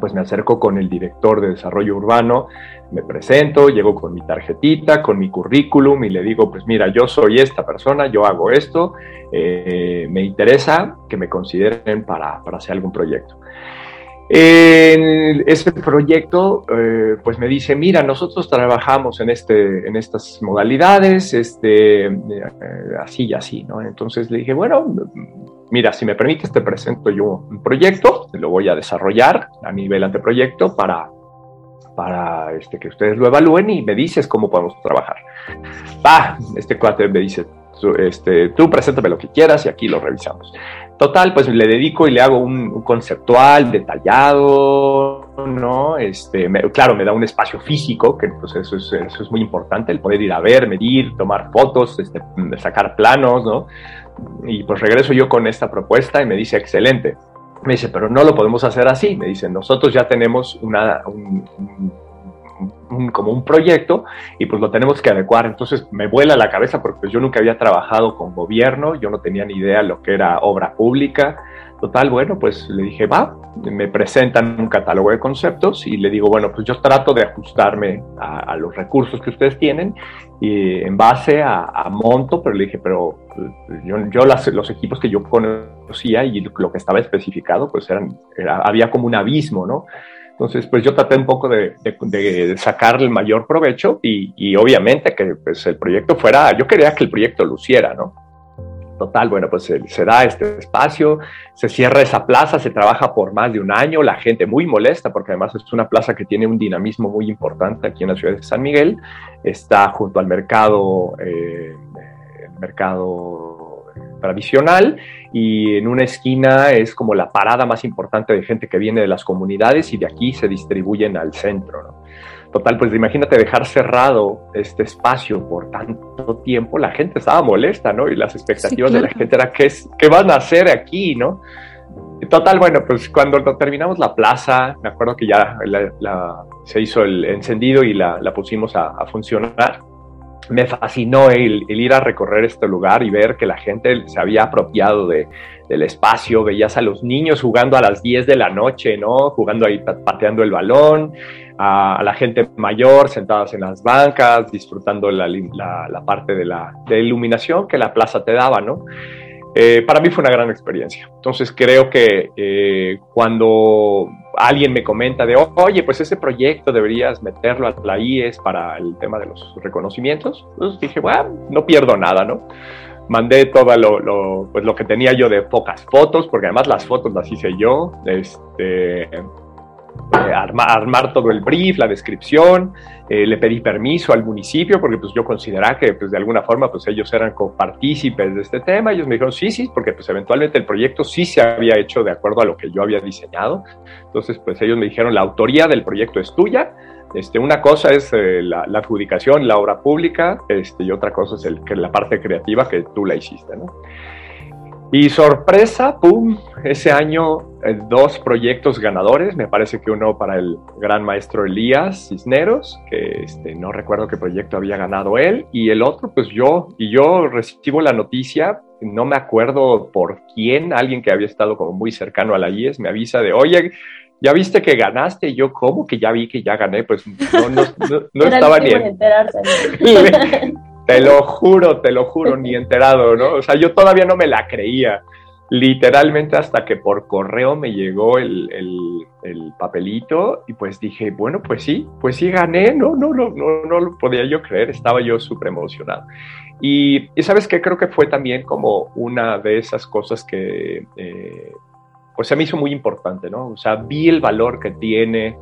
pues me acerco con el director de desarrollo urbano, me presento, llego con mi tarjetita, con mi currículum y le digo, pues mira, yo soy esta persona, yo hago esto, eh, me interesa que me consideren para, hacer algún proyecto. En ese proyecto, eh, pues me dice, mira, nosotros trabajamos en, este, en estas modalidades, este, eh, así y así, ¿no? Entonces le dije, bueno, mira, si me permites, te presento yo un proyecto, lo voy a desarrollar a nivel anteproyecto para, para este, que ustedes lo evalúen y me dices cómo podemos trabajar. Va, este cuate me dice, este, tú preséntame lo que quieras y aquí lo revisamos. Total, pues le dedico y le hago un, conceptual detallado, ¿no? Este, claro, me da un espacio físico, que pues eso es, eso es muy importante, el poder ir a ver, medir, tomar fotos, este, sacar planos, ¿no? Y pues regreso yo con esta propuesta y me dice, excelente. Me dice, pero no lo podemos hacer así. Me dice, nosotros ya tenemos una, un, como un proyecto y pues lo tenemos que adecuar. Entonces me vuela la cabeza porque pues, yo nunca había trabajado con gobierno, yo no tenía ni idea lo que era obra pública. Total, bueno, pues le dije, va, me presentan un catálogo de conceptos y le digo, bueno, pues yo trato de ajustarme a, los recursos que ustedes tienen y en base a, monto, pero le dije, pero pues, yo, yo los equipos que yo conocía y lo que estaba especificado, pues eran, había como un abismo, ¿no? Entonces, pues yo traté un poco de, de, sacar el mayor provecho y, obviamente que pues, el proyecto fuera, yo quería que el proyecto luciera, ¿no? Total, bueno, pues se, da este espacio, se cierra esa plaza, se trabaja por más de un año, la gente muy molesta porque además es una plaza que tiene un dinamismo muy importante aquí en la ciudad de San Miguel, está junto al mercado, eh, mercado tradicional y en una esquina es como la parada más importante de gente que viene de las comunidades y de aquí se distribuyen al centro. Total, pues imagínate dejar cerrado este espacio por tanto tiempo, la gente estaba molesta, ¿no? Y las expectativas de la gente era, ¿qué, es, qué van a hacer aquí, no? Total, bueno, pues cuando terminamos la plaza, me acuerdo que ya se hizo el encendido y la, pusimos a, a funcionar me fascinó el, ir a recorrer este lugar y ver que la gente se había apropiado de, del espacio, veías a los niños jugando a las 10 de la noche, ¿no? Jugando ahí, pateando el balón, a, la gente mayor sentadas en las bancas, disfrutando la, parte de la iluminación que la plaza te daba, ¿no? Eh, para mí fue una gran experiencia. Entonces creo que eh, cuando alguien me comenta de, oye, pues ese proyecto deberías meterlo a la IES para el tema de los reconocimientos, dije, bueno, no pierdo nada, ¿no? Mandé todo lo, lo, pues lo que tenía yo de pocas fotos, porque además las fotos las hice yo, este, eh, armar, todo el brief, la descripción, eh, le pedí permiso al municipio porque pues yo consideraba que pues de alguna forma pues ellos eran copartícipes de este tema, ellos me dijeron sí, sí, porque pues eventualmente el proyecto sí se había hecho de acuerdo a lo que yo había diseñado, entonces pues ellos me dijeron la autoría del proyecto es tuya, este, una cosa es eh, la, adjudicación, la obra pública, este, y otra cosa es el, la parte creativa que tú la hiciste, ¿no? Y sorpresa, ¡pum! Ese año eh, dos proyectos ganadores, me parece que uno para el gran maestro Elías Cisneros, que este, no recuerdo qué proyecto había ganado él, y el otro pues yo, y yo recibo la noticia, no me acuerdo por quién, alguien que había estado como muy cercano a la IES me avisa de, oye, ¿ya viste que ganaste? Y yo, ¿cómo que ya vi que ya gané? Pues no, no, no, estaba ni en... Te lo juro, te lo juro, ni enterado, ¿no? O sea, yo todavía no me la creía. Literalmente hasta que por correo me llegó el, el, papelito y pues dije, bueno, pues sí, pues sí gané, no, no, no, no, no lo podía yo creer, estaba yo súper emocionado. Y, y, sabes que creo que fue también como una de esas cosas que eh, pues se me hizo muy importante, ¿no? O sea, vi el valor que tiene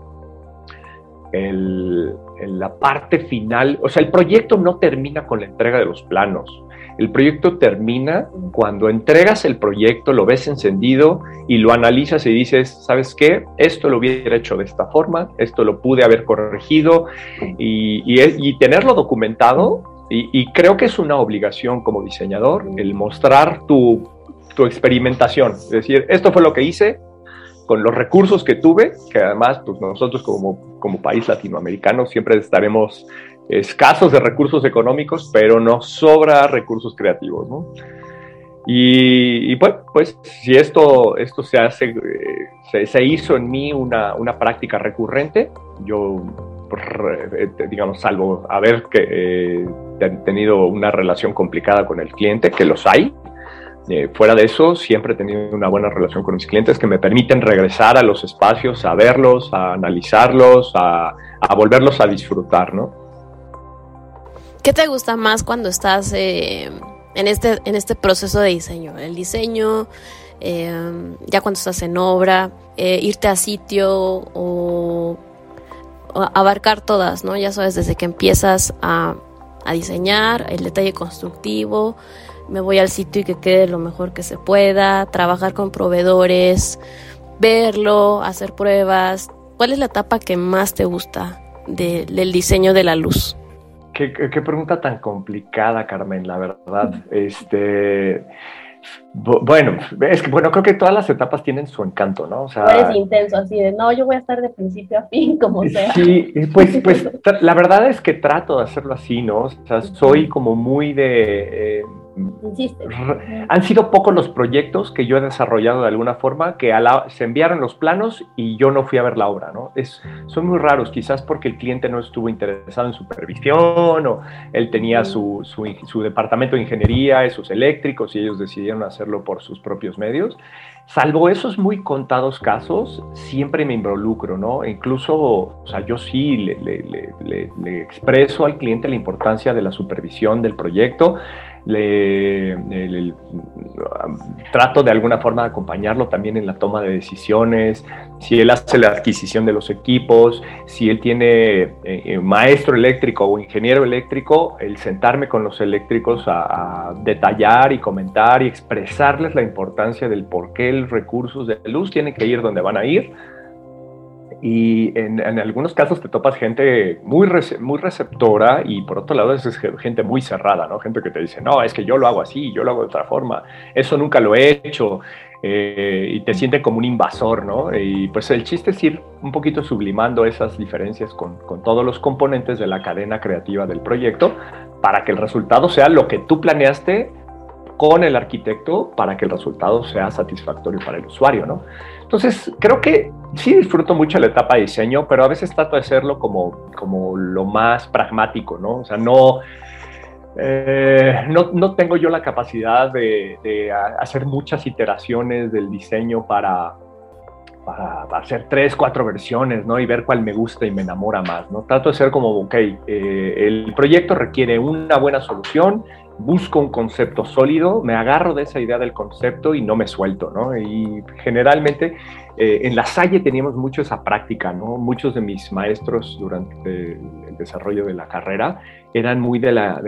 el, la parte final, o sea, el proyecto no termina con la entrega de los planos. El proyecto termina cuando entregas el proyecto, lo ves encendido y lo analizas y dices, ¿sabes qué? Esto lo hubiera hecho de esta forma, esto lo pude haber corregido y, tenerlo documentado. Y, creo que es una obligación como diseñador el mostrar tu, tu experimentación. Es decir, esto fue lo que hice, con los recursos que tuve, que además pues nosotros como, como país latinoamericano siempre estaremos escasos de recursos económicos, pero nos sobra recursos creativos, ¿no? Y, bueno, pues si esto, esto se hace, eh, se, hizo en mí una, una práctica recurrente, yo, eh, digamos, salvo haber que, eh, tenido una relación complicada con el cliente, que los hay, Eh, fuera de eso, siempre he tenido una buena relación con mis clientes que me permiten regresar a los espacios, a verlos, a analizarlos, a, volverlos a disfrutar, ¿no? ¿Qué te gusta más cuando estás eh, en, este, en este proceso de diseño? El diseño, eh, ya cuando estás en obra, irte a sitio o, abarcar todas, ¿no? Ya sabes, desde que empiezas a, a diseñar, el detalle constructivo, me voy al sitio y que quede lo mejor que se pueda, trabajar con proveedores, verlo, hacer pruebas. ¿Cuál es la etapa que más te gusta del diseño de la luz? Qué, pregunta tan complicada, Carmen, la verdad. Este, bueno, es que bueno, creo que todas las etapas tienen su encanto, ¿no? O sea, eres intenso, así de no, yo voy a estar de principio a fin, como sea. Sí, pues, pues la verdad es que trato de hacerlo así, ¿no? O sea, soy como muy de. Eh, han sido pocos los proyectos que yo he desarrollado de alguna forma que se enviaron los planos y yo no fui a ver la obra, ¿no? Es, son muy raros, quizás porque el cliente no estuvo interesado en supervisión o él tenía su, su, departamento de ingeniería, esos eléctricos y ellos decidieron hacerlo por sus propios medios. Salvo esos muy contados casos, siempre me involucro, ¿no? incluso, o sea, yo sí le, le expreso al cliente la importancia de la supervisión del proyecto le, trato de alguna forma de acompañarlo también en la toma de decisiones, si él hace la adquisición de los equipos, si él tiene eh, eh, maestro eléctrico o ingeniero eléctrico, el sentarme con los eléctricos a, detallar y comentar y expresarles la importancia del por qué los recursos de luz tienen que ir donde van a ir y en, algunos casos te topas gente muy, muy receptora y por otro lado es gente muy cerrada, ¿no? Gente que te dice, no, es que yo lo hago así, yo lo hago de otra forma, eso nunca lo he hecho eh, y te siente como un invasor, ¿no? Y pues el chiste es ir un poquito sublimando esas diferencias con, con todos los componentes de la cadena creativa del proyecto para que el resultado sea lo que tú planeaste con el arquitecto para que el resultado sea satisfactorio para el usuario, ¿no? Entonces, creo que sí disfruto mucho la etapa de diseño, pero a veces trato de hacerlo como, como lo más pragmático, ¿no? O sea, no, eh, no, no, tengo yo la capacidad de, de, hacer muchas iteraciones del diseño para, para, hacer tres, cuatro versiones, ¿no? Y ver cuál me gusta y me enamora más, ¿no? Trato de ser como, ok, eh, el proyecto requiere una buena solución busco un concepto sólido, me agarro de esa idea del concepto y no me suelto, ¿no? Y generalmente eh, en la Salle teníamos mucho esa práctica, ¿no? Muchos de mis maestros durante el desarrollo de la carrera eran muy de la...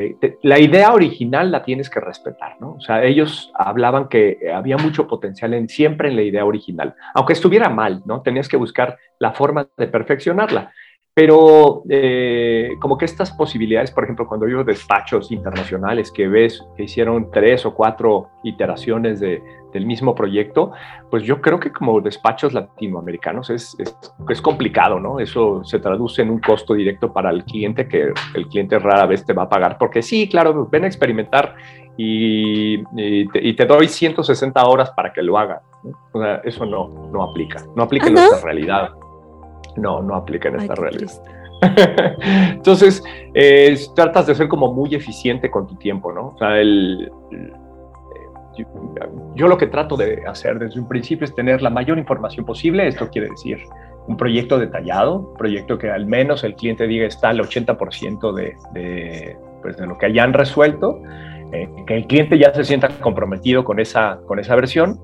la idea original la tienes que respetar, ¿no? O sea, ellos hablaban que había mucho potencial en, siempre en la idea original, aunque estuviera mal, ¿no? Tenías que buscar la forma de perfeccionarla. Pero eh, como que estas posibilidades, por ejemplo, cuando yo despachos internacionales que ves que hicieron tres o cuatro iteraciones de, del mismo proyecto, pues yo creo que como despachos latinoamericanos es, es, es, complicado, ¿no? Eso se traduce en un costo directo para el cliente que el cliente rara vez te va a pagar, porque sí, claro, ven a experimentar y, y, te, doy 160 horas para que lo haga. O sea, eso no, no aplica, no aplica en nuestra realidad. No, no aplica en esta realidad. Entonces, eh, tratas de ser como muy eficiente con tu tiempo, ¿no? O sea, el, yo, yo, lo que trato de hacer desde un principio es tener la mayor información posible. Esto quiere decir un proyecto detallado, un proyecto que al menos el cliente diga está al 80% de, de, pues, de lo que hayan resuelto, eh, que el cliente ya se sienta comprometido con esa, con esa versión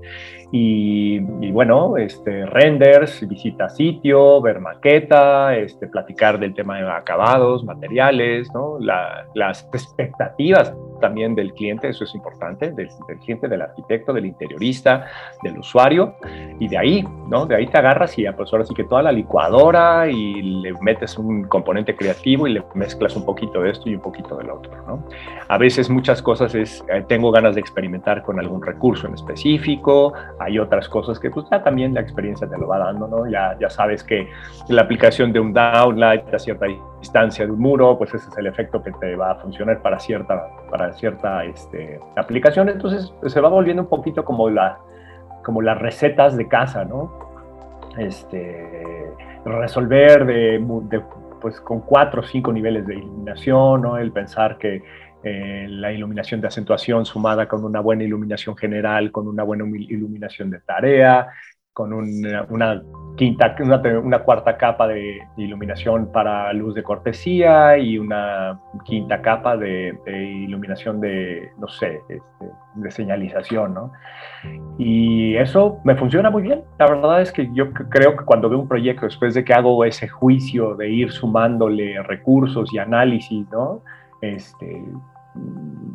y, bueno, este, renders, visita sitio, ver maqueta, este, platicar del tema de acabados, materiales, ¿no? las expectativas también del cliente, eso es importante, del, cliente, del arquitecto, del interiorista, del usuario, y de ahí, ¿no? De ahí te agarras y ya, pues ahora sí que toda la licuadora y le metes un componente creativo y le mezclas un poquito de esto y un poquito del otro, ¿no? A veces muchas cosas es, eh, tengo ganas de experimentar con algún recurso en específico, hay otras cosas que pues ya también la experiencia te lo va dando, ¿no? Ya, ya sabes que la aplicación de un downlight a cierta distancia de un muro, pues ese es el efecto que te va a funcionar para cierta, para cierta este, aplicación, entonces se va volviendo un poquito como, la, como las recetas de casa, ¿no? Este, resolver de, pues con cuatro o cinco niveles de iluminación, ¿no? El pensar que eh, la iluminación de acentuación sumada con una buena iluminación general, con una buena iluminación de tarea, con una, quinta, una, cuarta capa de, iluminación para luz de cortesía y una quinta capa de, iluminación de, no sé, este, de señalización, ¿no? Y eso me funciona muy bien. La verdad es que yo creo que cuando veo un proyecto, después de que hago ese juicio de ir sumándole recursos y análisis, ¿no? este,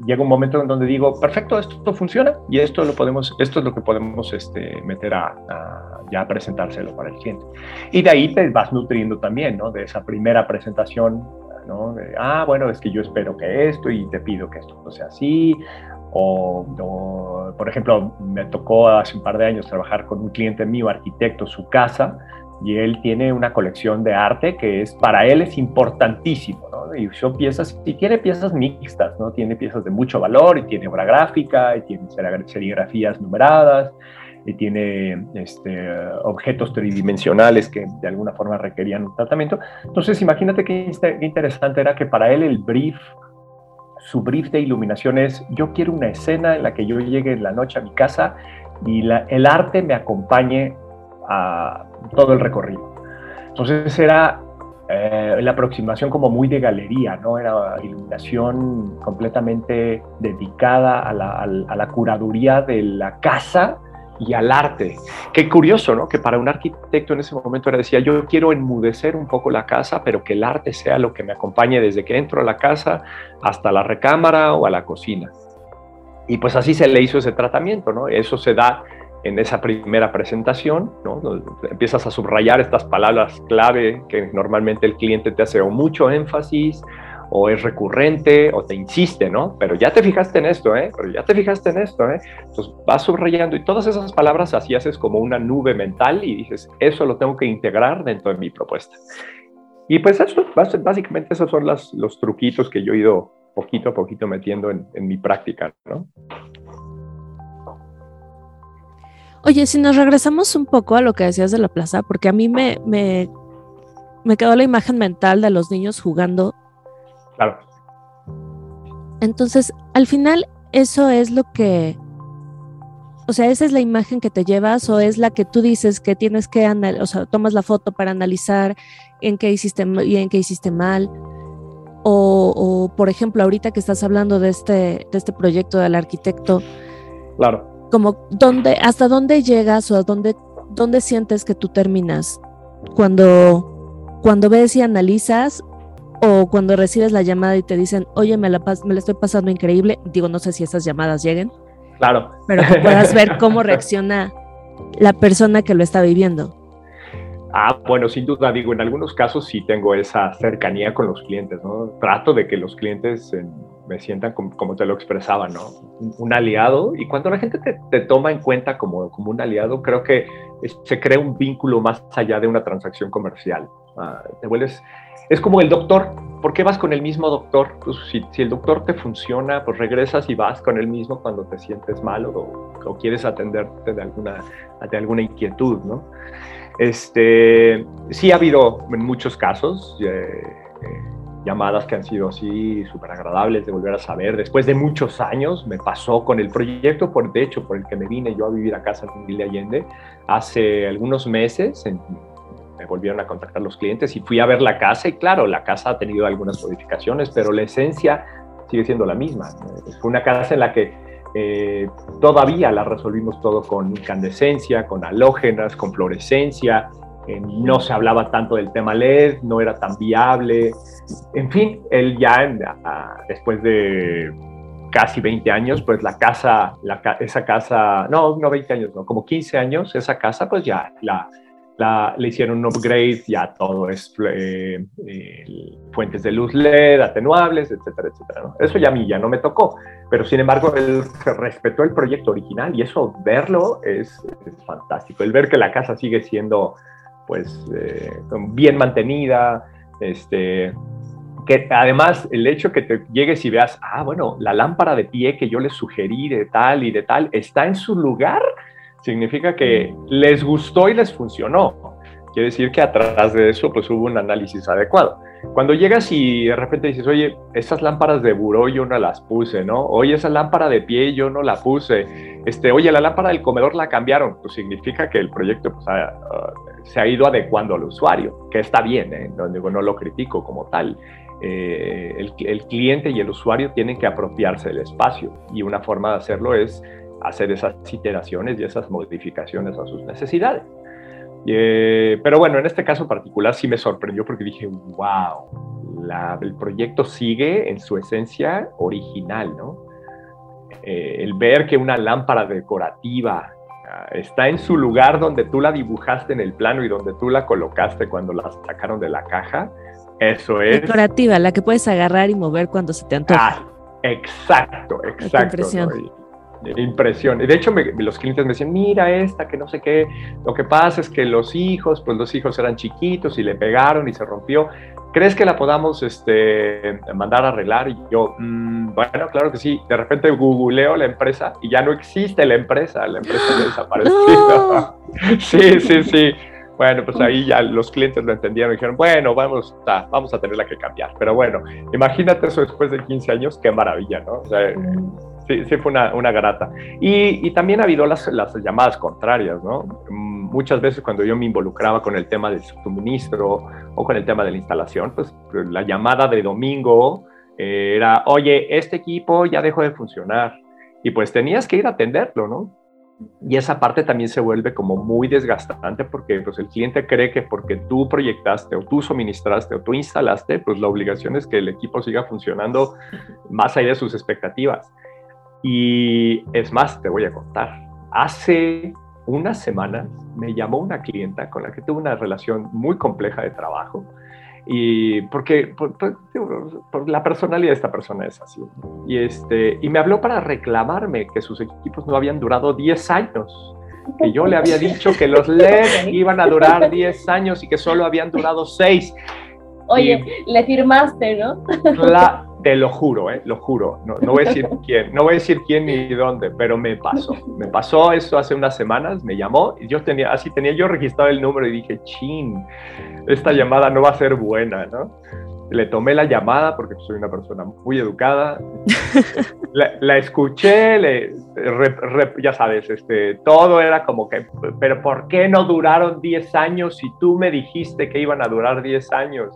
llega un momento en donde digo, perfecto, esto funciona y esto lo podemos, esto es lo que podemos este, meter a, ya presentárselo para el cliente. Y de ahí te vas nutriendo también, ¿no? De esa primera presentación, ¿no? De, ah, bueno, es que yo espero que esto y te pido que esto no sea así. O, o, por ejemplo, me tocó hace un par de años trabajar con un cliente mío, arquitecto, su casa, y él tiene una colección de arte que es para él es importantísimo, Y son piezas, y tiene piezas mixtas, ¿no? Tiene piezas de mucho valor, y tiene obra gráfica, y tiene serigrafías numeradas, y tiene este, objetos tridimensionales que de alguna forma requerían un tratamiento. Entonces, imagínate qué, interesante era que para él el brief, su brief de iluminación es, yo quiero una escena en la que yo llegue en la noche a mi casa y el arte me acompañe a todo el recorrido. Entonces era eh, la aproximación como muy de galería, ¿no? Era iluminación completamente dedicada a la, curaduría de la casa y al arte. Qué curioso, ¿no? Que para un arquitecto en ese momento era decía, yo quiero enmudecer un poco la casa, pero que el arte sea lo que me acompañe desde que entro a la casa hasta la recámara o a la cocina. Y pues así se le hizo ese tratamiento, ¿no? Eso se da en esa primera presentación, ¿no? empiezas a subrayar estas palabras clave que normalmente el cliente te hace o mucho énfasis o es recurrente o te insiste, ¿no? Pero ya te fijaste en esto, ¿eh? Pero ya te fijaste en esto, ¿eh? Entonces vas subrayando y todas esas palabras así haces como una nube mental y dices, eso lo tengo que integrar dentro de mi propuesta. Y pues eso, básicamente esos son los truquitos que yo he ido poquito a poquito metiendo en, en mi práctica, ¿no? Oye, si nos regresamos un poco a lo que decías de la plaza, porque a mí me, me, me quedó la imagen mental de los niños jugando. Claro. Entonces, al final, eso es lo que. O sea, esa es la imagen que te llevas o es la que tú dices que tienes que analizar, o sea, tomas la foto para analizar en qué hiciste y en qué hiciste mal. O, o, por ejemplo, ahorita que estás hablando de este, de este proyecto del arquitecto. Claro como dónde, hasta dónde llegas o dónde, dónde sientes que tú terminas cuando, cuando ves y analizas o cuando recibes la llamada y te dicen, oye, me la, me la estoy pasando increíble. Digo, no sé si esas llamadas lleguen. Claro. Pero que puedas ver cómo reacciona la persona que lo está viviendo. Ah, bueno, sin duda, digo, en algunos casos sí tengo esa cercanía con los clientes, ¿no? Trato de que los clientes me sientan como, te lo expresaba, ¿no? Un, aliado. Y cuando la gente te, toma en cuenta como, como un aliado, creo que se crea un vínculo más allá de una transacción comercial. Ah, te vuelves, es como el doctor. ¿Por qué vas con el mismo doctor? Pues si, si, el doctor te funciona, pues regresas y vas con el mismo cuando te sientes mal o, o quieres atenderte de alguna, de alguna inquietud, ¿no? Este, sí ha habido en muchos casos eh, eh, llamadas que han sido así súper agradables de volver a saber. Después de muchos años me pasó con el proyecto, por, de hecho, por el que me vine yo a vivir a casa en Miguel de Allende, hace algunos meses me volvieron a contactar los clientes y fui a ver la casa y claro, la casa ha tenido algunas modificaciones, pero la esencia sigue siendo la misma. Fue una casa en la que eh, todavía la resolvimos todo con incandescencia, con halógenas, con fluorescencia. Eh, no se hablaba tanto del tema LED, no era tan viable. En fin, él ya después de casi 20 años, pues la casa, esa casa, no, no 20 años, no, como 15 años, esa casa pues ya la, le hicieron un upgrade, ya todo es eh, fuentes de luz LED, atenuables, etcétera, etcétera. Eso ya a mí ya no me tocó, pero sin embargo él respetó el proyecto original y eso verlo es, fantástico. El ver que la casa sigue siendo pues eh, bien mantenida, este, que además el hecho que te llegues y veas, ah, bueno, la lámpara de pie que yo les sugerí de tal y de tal está en su lugar significa que les gustó y les funcionó. Quiere decir que atrás de eso pues hubo un análisis adecuado. Cuando llegas y de repente dices, oye, esas lámparas de buró yo no las puse, ¿no? Oye, esa lámpara de pie yo no la puse. Este, oye, la lámpara del comedor la cambiaron. Pues significa que el proyecto pues, se ha ido adecuando al usuario, que está bien, ¿eh? no, no lo critico como tal. Eh, el, el, cliente y el usuario tienen que apropiarse del espacio y una forma de hacerlo es hacer esas iteraciones y esas modificaciones a sus necesidades. Eh, pero bueno, en este caso particular sí me sorprendió porque dije, wow, el proyecto sigue en su esencia original, ¿no? Eh, el ver que una lámpara decorativa está en su lugar donde tú la dibujaste en el plano y donde tú la colocaste cuando la sacaron de la caja, eso es... Decorativa, la que puedes agarrar y mover cuando se te antoja. Ah, exacto, exacto impresión. Y de hecho, los clientes me decían, mira esta, que no sé qué. Lo que pasa es que los hijos, pues los hijos eran chiquitos y le pegaron y se rompió. ¿Crees que la podamos este, mandar a arreglar? Y yo, mm, bueno, claro que sí. De repente googleo la empresa y ya no existe la empresa. La empresa ha desaparecido. sí, sí, sí. Bueno, pues ahí ya los clientes lo entendieron y dijeron, bueno, vamos a, vamos a tenerla que cambiar. Pero bueno, imagínate eso después de 15 años, qué maravilla, ¿no? O sea, sí, sí fue una, una grata. Y, y, también ha habido las, las, llamadas contrarias, ¿no? Muchas veces cuando yo me involucraba con el tema del suministro o con el tema de la instalación, pues la llamada de domingo eh, era, oye, este equipo ya dejó de funcionar. Y pues tenías que ir a atenderlo, ¿no? Y esa parte también se vuelve como muy desgastante porque pues, el cliente cree que porque tú proyectaste o tú suministraste o tú instalaste, pues la obligación es que el equipo siga funcionando más allá de sus expectativas. Y es más, te voy a contar. Hace unas semanas me llamó una clienta con la que tuve una relación muy compleja de trabajo. Y porque por, la personalidad de esta persona es así. Y, este, y me habló para reclamarme que sus equipos no habían durado 10 años. Que yo le había dicho que los LED iban a durar 10 años y que solo habían durado 6. Oye, le firmaste, ¿no? La, te lo juro, eh, lo juro. No, no, voy a decir quién, no voy a decir quién ni dónde, pero me pasó. Me pasó eso hace unas semanas, me llamó y yo tenía, así tenía yo registrado el número y dije, chin, esta llamada no va a ser buena, ¿no? Le tomé la llamada porque soy una persona muy educada. la, escuché, le, ya sabes, este, todo era como que, pero ¿por qué no duraron 10 años si tú me dijiste que iban a durar 10 años?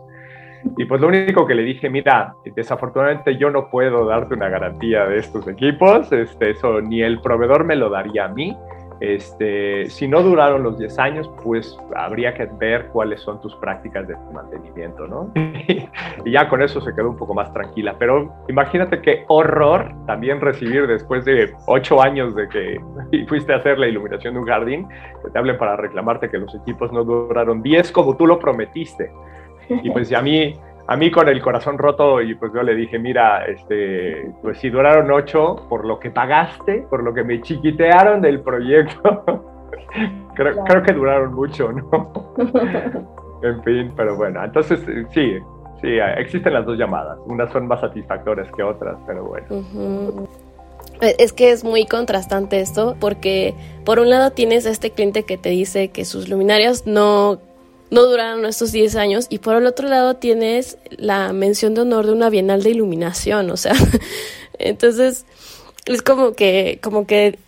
Y pues lo único que le dije, mira, desafortunadamente yo no puedo darte una garantía de estos equipos, este, eso ni el proveedor me lo daría a mí. Este, si no duraron los 10 años, pues habría que ver cuáles son tus prácticas de mantenimiento, ¿no? y ya con eso se quedó un poco más tranquila. Pero imagínate qué horror también recibir después de 8 años de que fuiste a hacer la iluminación de un jardín, que te hablen para reclamarte que los equipos no duraron 10 como tú lo prometiste. Y pues a mí, a mí con el corazón roto, y pues yo le dije, mira, este, pues si duraron ocho, por lo que pagaste, por lo que me chiquitearon del proyecto, creo, creo que duraron mucho, ¿no? en fin, pero bueno, entonces sí, sí, existen las dos llamadas. Unas son más satisfactorias que otras, pero bueno. Es que es muy contrastante esto porque por un lado tienes a este cliente que te dice que sus luminarias no no duraron estos 10 años. Y por el otro lado tienes la mención de honor de una Bienal de Iluminación, o sea, entonces es como que, como que,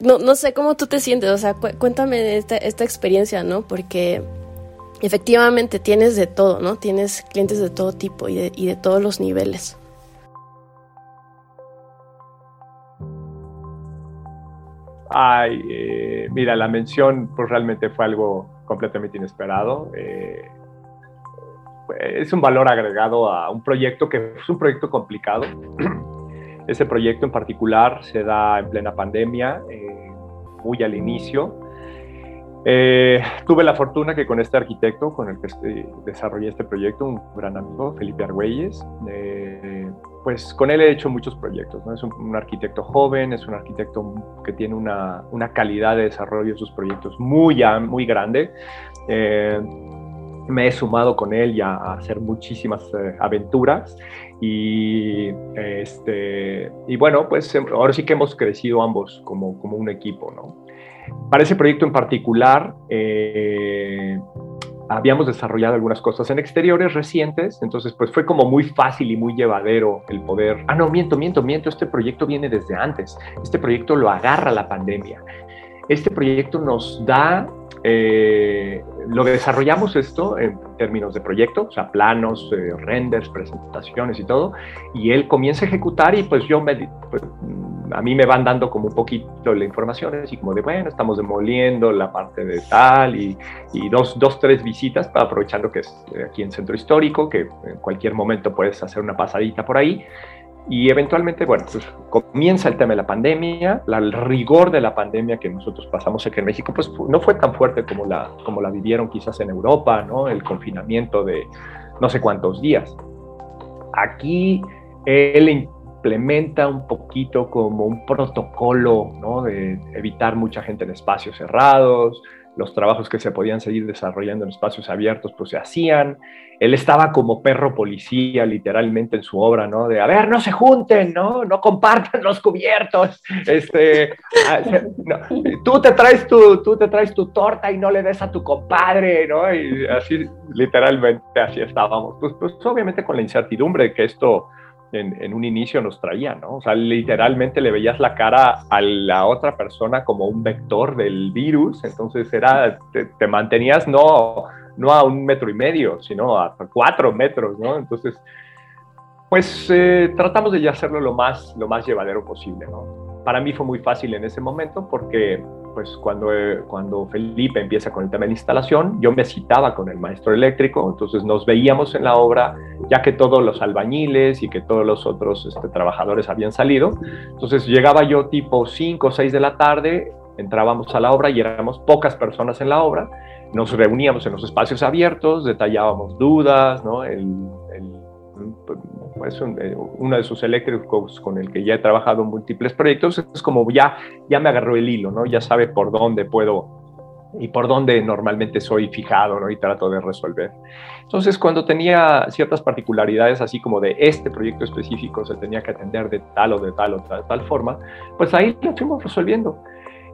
no, no sé cómo tú te sientes, o sea, cuéntame esta, esta experiencia, ¿no? Porque efectivamente tienes de todo, ¿no? Tienes clientes de todo tipo y de, y de todos los niveles. Ay, eh, mira, la mención pues realmente fue algo completamente inesperado. Eh, es un valor agregado a un proyecto que es un proyecto complicado. Ese proyecto en particular se da en plena pandemia, eh, muy al inicio. Eh, tuve la fortuna que con este arquitecto con el que desarrollé este proyecto, un gran amigo, Felipe Argüelles, pues con él he hecho muchos proyectos. ¿no? Es un, arquitecto joven, es un arquitecto que tiene una, una, calidad de desarrollo de sus proyectos muy, muy grande. Eh, me he sumado con él ya a hacer muchísimas eh, aventuras y, este, y bueno, pues em, ahora sí que hemos crecido ambos como, como un equipo. ¿no? Para ese proyecto en particular, eh, habíamos desarrollado algunas cosas en exteriores recientes, entonces pues fue como muy fácil y muy llevadero el poder, ah, no, miento, miento, miento, este proyecto viene desde antes, este proyecto lo agarra la pandemia, este proyecto nos da eh, lo desarrollamos esto en términos de proyecto, o sea, planos, eh, renders, presentaciones y todo, y él comienza a ejecutar y pues yo me, pues, a mí me van dando como un poquito la información, así como de, bueno, estamos demoliendo la parte de tal y, dos, dos, tres visitas, aprovechando que es aquí en Centro Histórico, que en cualquier momento puedes hacer una pasadita por ahí, y eventualmente, bueno, pues comienza el tema de la pandemia, el rigor de la pandemia que nosotros pasamos aquí en México, pues no fue tan fuerte como la, como la vivieron quizás en Europa, ¿no? El confinamiento de no sé cuántos días. Aquí él implementa un poquito como un protocolo, ¿no? De evitar mucha gente en espacios cerrados, los trabajos que se podían seguir desarrollando en espacios abiertos, pues se hacían. Él estaba como perro policía, literalmente, en su obra, ¿no? De, a ver, no se junten, ¿no? No compartan los cubiertos. Este, ah, tú, te traes tu, tú te traes tu torta y no le des a tu compadre, ¿no? Y así, literalmente, así estábamos. Pues, pues obviamente con la incertidumbre que esto en, un inicio nos traía, ¿no? O sea, literalmente le veías la cara a la otra persona como un vector del virus, entonces era, te, mantenías no, no a un metro y medio, sino a cuatro metros, ¿no? Entonces, pues eh, tratamos de ya hacerlo lo más, lo más llevadero posible, ¿no? Para mí fue muy fácil en ese momento porque pues cuando, eh, cuando Felipe empieza con el tema de la instalación, yo me citaba con el maestro eléctrico, entonces nos veíamos en la obra, ya que todos los albañiles y que todos los otros este, trabajadores habían salido. Entonces llegaba yo tipo 5 o 6 de la tarde, entrábamos a la obra y éramos pocas personas en la obra, nos reuníamos en los espacios abiertos, detallábamos dudas, ¿no? el, es eh, uno de sus eléctricos con el que ya he trabajado en múltiples proyectos, es como ya, ya me agarró el hilo, ¿no? Ya sabe por dónde puedo y por dónde normalmente soy fijado, ¿no? Y trato de resolver. Entonces, cuando tenía ciertas particularidades, así como de este proyecto específico se tenía que atender de tal o de tal o de tal, tal forma, pues ahí lo fuimos resolviendo.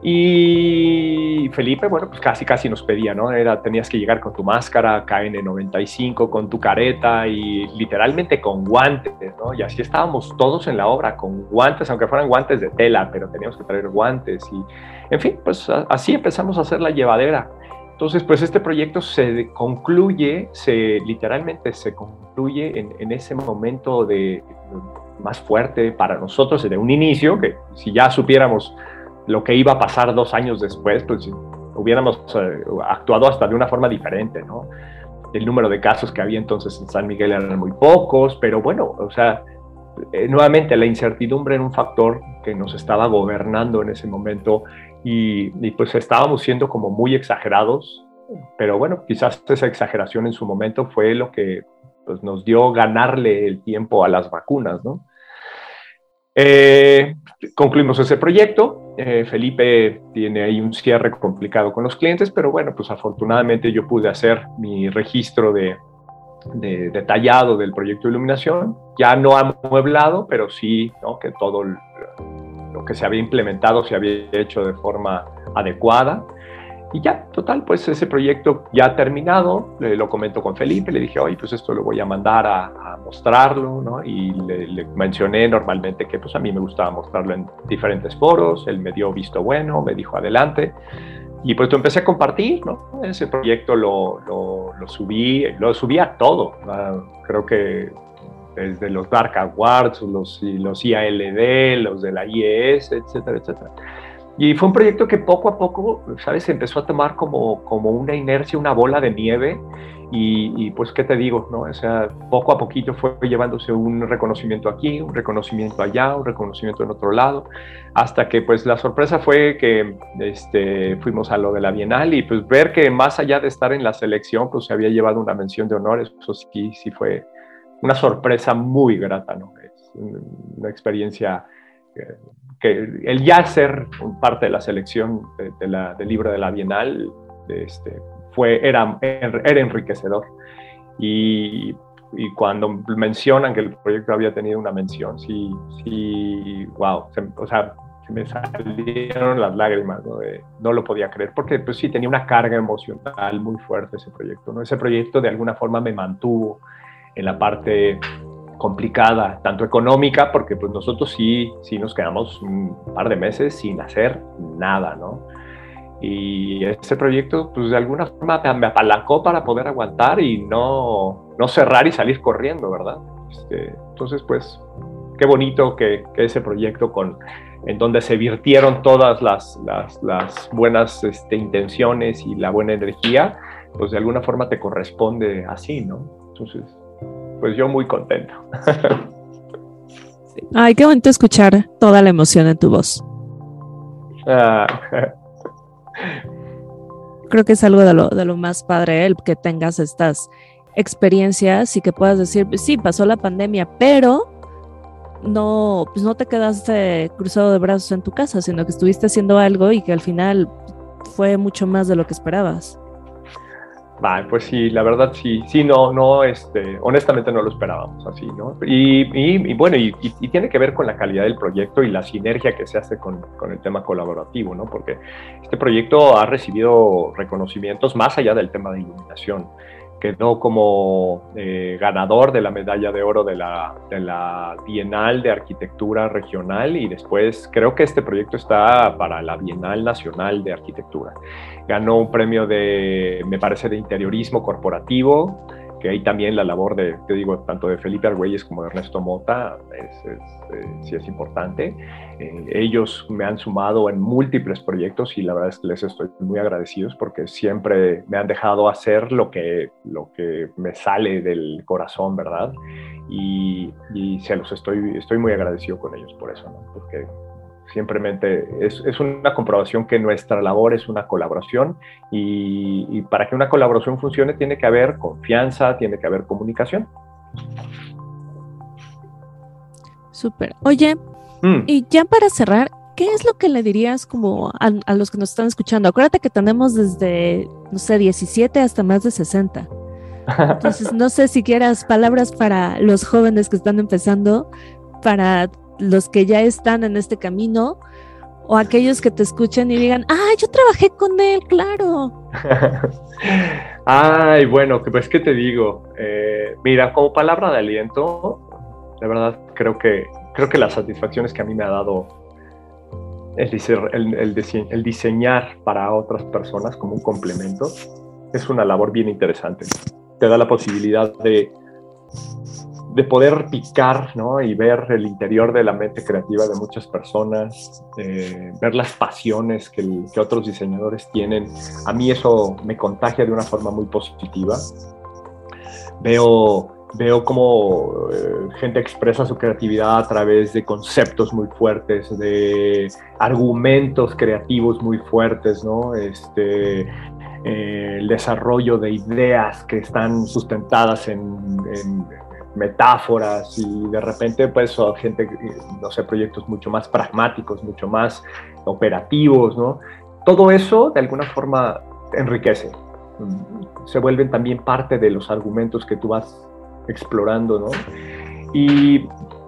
Y Felipe, bueno, pues casi casi nos pedía, ¿no? Era, tenías que llegar con tu máscara KN95, con tu careta y literalmente con guantes, ¿no? Y así estábamos todos en la obra, con guantes, aunque fueran guantes de tela, pero teníamos que traer guantes y, en fin, pues así empezamos a hacer la llevadera. Entonces, pues este proyecto se concluye, se literalmente se concluye en, en ese momento de más fuerte para nosotros desde un inicio, que si ya supiéramos lo que iba a pasar dos años después, pues hubiéramos eh, actuado hasta de una forma diferente, ¿no? El número de casos que había entonces en San Miguel eran muy pocos, pero bueno, o sea, eh, nuevamente la incertidumbre era un factor que nos estaba gobernando en ese momento y, y, pues estábamos siendo como muy exagerados, pero bueno, quizás esa exageración en su momento fue lo que pues, nos dio ganarle el tiempo a las vacunas, ¿no? Eh, concluimos ese proyecto. Eh, Felipe tiene ahí un cierre complicado con los clientes, pero bueno, pues afortunadamente yo pude hacer mi registro de, detallado del proyecto de iluminación. Ya no amueblado, pero sí que todo lo que se había implementado se había hecho de forma adecuada. Y ya, total, pues ese proyecto ya terminado, lo comento con Felipe, le dije, oye, pues esto lo voy a mandar a, mostrarlo, ¿no? Y le, mencioné normalmente que pues a mí me gustaba mostrarlo en diferentes foros, él me dio visto bueno, me dijo adelante. Y pues lo empecé a compartir, ¿no? Ese proyecto lo, lo, lo subí, lo subí a todo. Creo que desde los Dark Awards, los, los IALD, los de la IES, etcétera, etcétera. Y fue un proyecto que poco a poco, ¿sabes? Empezó a tomar como, como una inercia, una bola de nieve. Y, pues, ¿qué te digo? No? O sea, poco a poquito fue llevándose un reconocimiento aquí, un reconocimiento allá, un reconocimiento en otro lado, hasta que pues la sorpresa fue que este, fuimos a lo de la Bienal y pues ver que más allá de estar en la selección, pues se había llevado una mención de honores, pues sí, sí fue una sorpresa muy grata, ¿no? Es una experiencia eh, que el ya ser parte de la selección de, la, del libro de la Bienal este, fue, era, era enriquecedor. Y, y, cuando mencionan que el proyecto había tenido una mención, sí, sí, wow, o sea, me salieron las lágrimas, ¿no? no lo podía creer, porque pues sí, tenía una carga emocional muy fuerte ese proyecto, ¿no? Ese proyecto de alguna forma me mantuvo en la parte complicada, tanto económica, porque pues nosotros sí, sí nos quedamos un par de meses sin hacer nada, ¿no? Y ese proyecto, pues de alguna forma me apalancó para poder aguantar y no, no cerrar y salir corriendo, ¿verdad? Este, entonces, pues, qué bonito que, que, ese proyecto con, en donde se virtieron todas las, las, las buenas este, intenciones y la buena energía, pues de alguna forma te corresponde así, ¿no? Entonces, pues yo muy contento. Ay, qué bonito escuchar toda la emoción en tu voz. Ah. Creo que es algo de lo, de lo más padre, el que tengas estas experiencias y que puedas decir, sí, pasó la pandemia, pero no, pues no te quedaste cruzado de brazos en tu casa, sino que estuviste haciendo algo y que al final fue mucho más de lo que esperabas. Pues sí, la verdad sí, sí, no, no, este, honestamente no lo esperábamos así, ¿no? Y, bueno, y, tiene que ver con la calidad del proyecto y la sinergia que se hace con, con, el tema colaborativo, ¿no? Porque este proyecto ha recibido reconocimientos más allá del tema de iluminación quedó como eh, ganador de la medalla de oro de la, de la Bienal de Arquitectura Regional y después creo que este proyecto está para la Bienal Nacional de Arquitectura. Ganó un premio de, me parece, de interiorismo corporativo que ahí también la labor de, te digo, tanto de Felipe Argüelles como de Ernesto Mota es, eh, sí es importante. Eh, ellos me han sumado en múltiples proyectos y la verdad es que les estoy muy agradecidos porque siempre me han dejado hacer lo que, lo que me sale del corazón, ¿verdad? Y, y se los estoy, estoy muy agradecido con ellos por eso, ¿no? Porque Simplemente es, es, una comprobación que nuestra labor es una colaboración y, para que una colaboración funcione tiene que haber confianza, tiene que haber comunicación. Súper. Oye, mm. y ya para cerrar, ¿qué es lo que le dirías como a, los que nos están escuchando? Acuérdate que tenemos desde, no sé, 17 hasta más de 60. Entonces, no sé si quieras palabras para los jóvenes que están empezando, para los que ya están en este camino o aquellos que te escuchan y digan, ah, yo trabajé con él, claro. Ay, bueno, pues qué te digo. Eh, mira, como palabra de aliento, de verdad creo que creo que las satisfacciones que a mí me ha dado el diseñar para otras personas como un complemento es una labor bien interesante. Te da la posibilidad de de poder picar ¿no? y ver el interior de la mente creativa de muchas personas, eh, ver las pasiones que, otros diseñadores tienen, a mí eso me contagia de una forma muy positiva. Veo, veo cómo eh, gente expresa su creatividad a través de conceptos muy fuertes, de argumentos creativos muy fuertes, ¿no? Este, eh, el desarrollo de ideas que están sustentadas en, en metáforas y de repente pues gente, no sé, proyectos mucho más pragmáticos, mucho más operativos, ¿no? Todo eso de alguna forma enriquece, se vuelven también parte de los argumentos que tú vas explorando, ¿no? Y,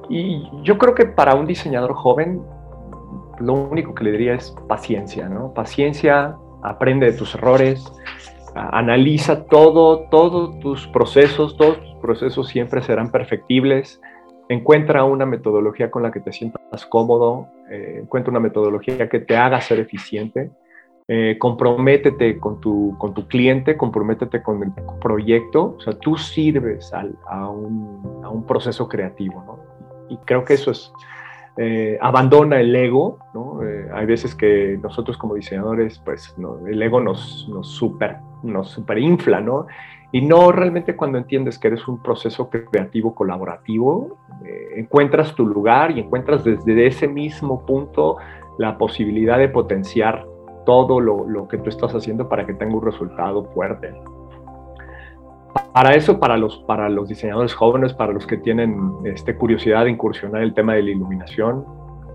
y yo creo que para un diseñador joven lo único que le diría es paciencia, ¿no? Paciencia, aprende de tus errores, analiza todo, todos tus procesos, todos tus procesos siempre serán perfectibles. Encuentra una metodología con la que te sientas cómodo, eh, encuentra una metodología que te haga ser eficiente, eh, comprométete con tu, con tu cliente, comprométete con el proyecto, o sea, tú sirves a, un, a, un, proceso creativo, ¿no? Y creo que eso es, eh, abandona el ego, ¿no? hay veces que nosotros como diseñadores, pues el ego nos, nos super nos superinfla, ¿no? Y no realmente cuando entiendes que eres un proceso creativo colaborativo, eh, encuentras tu lugar y encuentras desde ese mismo punto la posibilidad de potenciar todo lo, que tú estás haciendo para que tenga un resultado fuerte. Para eso, para los, para los diseñadores jóvenes, para los que tienen este, curiosidad de incursionar el tema de la iluminación,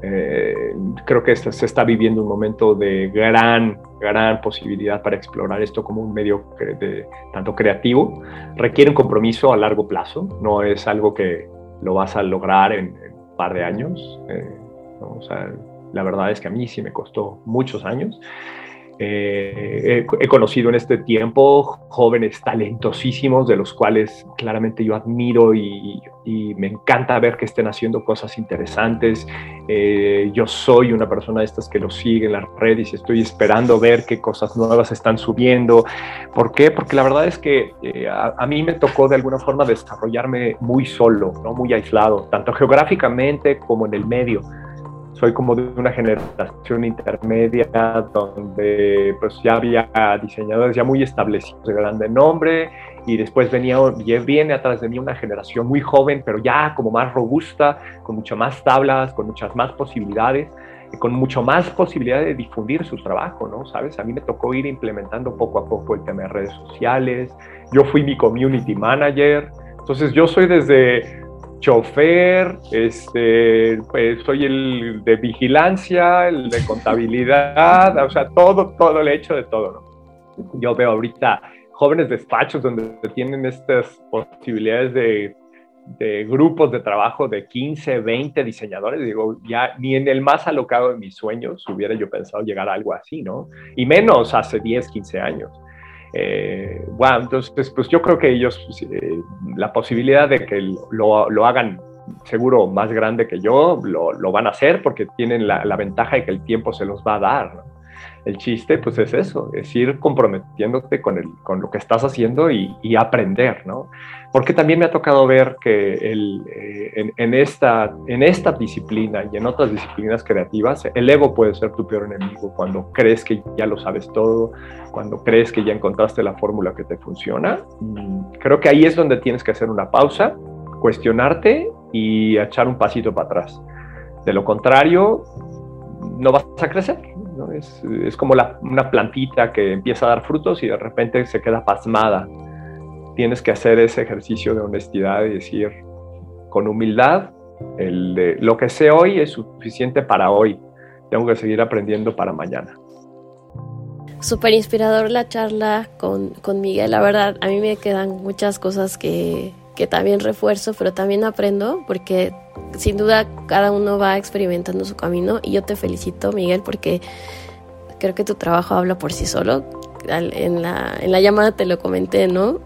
eh, creo que se está viviendo un momento de gran, gran posibilidad para explorar esto como un medio de, tanto creativo. Requiere un compromiso a largo plazo, no es algo que lo vas a lograr en, un par de años. Eh, La verdad es que a mí sí me costó muchos años. Eh, he, conocido en este tiempo jóvenes talentosísimos de los cuales claramente yo admiro y, me encanta ver que estén haciendo cosas interesantes. Eh, yo soy una persona de estas que los sigue en las redes y estoy esperando ver qué cosas nuevas están subiendo. ¿Por qué? Porque la verdad es que eh, a, a, mí me tocó de alguna forma desarrollarme muy solo, ¿no? muy aislado, tanto geográficamente como en el medio soy como de una generación intermedia donde pues ya había diseñadores ya muy establecidos de grande nombre y después venía, viene atrás de mí una generación muy joven, pero ya como más robusta, con muchas más tablas, con muchas más posibilidades, con mucho más posibilidad de difundir sus trabajos, ¿no? ¿Sabes? A mí me tocó ir implementando poco a poco el tema de redes sociales, yo fui mi community manager, entonces yo soy desde chofer, este, pues soy el de vigilancia, el de contabilidad, o sea, todo, todo el hecho de todo. ¿no? Yo veo ahorita jóvenes despachos donde tienen estas posibilidades de, de, grupos de trabajo de 15, 20 diseñadores. Digo, ya ni en el más alocado de mis sueños hubiera yo pensado llegar a algo así, ¿no? Y menos hace 10, 15 años. Eh, bueno, entonces, pues yo creo que ellos, eh, la posibilidad de que lo, lo, hagan seguro más grande que yo, lo, lo van a hacer porque tienen la, la, ventaja de que el tiempo se los va a dar. ¿no? el chiste pues es eso, es ir comprometiéndote con, el, con lo que estás haciendo y, aprender, ¿no? Porque también me ha tocado ver que el, eh, en, esta, en esta disciplina y en otras disciplinas creativas, el ego puede ser tu peor enemigo cuando crees que ya lo sabes todo, cuando crees que ya encontraste la fórmula que te funciona. Mm, creo que ahí es donde tienes que hacer una pausa, cuestionarte y echar un pasito para atrás. De lo contrario, no vas a crecer, es, como una plantita que empieza a dar frutos y de repente se queda pasmada. Tienes que hacer ese ejercicio de honestidad y decir con humildad, el de, lo que sé hoy es suficiente para hoy. Tengo que seguir aprendiendo para mañana. Súper inspirador la charla con, con, Miguel. La verdad, a mí me quedan muchas cosas que, que también refuerzo, pero también aprendo, porque sin duda cada uno va experimentando su camino y yo te felicito, Miguel, porque creo que tu trabajo habla por sí solo. En la, en la llamada te lo comenté, ¿no?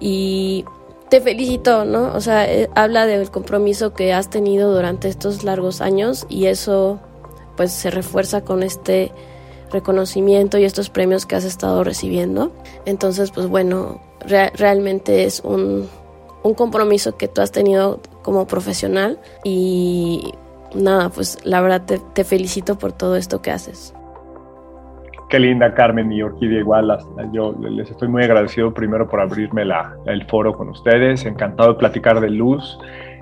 Y te felicito, ¿no? O sea, eh, habla del compromiso que has tenido durante estos largos años y eso pues se refuerza con este reconocimiento y estos premios que has estado recibiendo. Entonces, pues bueno, realmente es un, un compromiso que tú has tenido como profesional y nada, pues la verdad te, felicito por todo esto que haces. Qué linda Carmen y Orquídea igual. Yo les estoy muy agradecido primero por abrirme la, el foro con ustedes. Encantado de platicar de luz.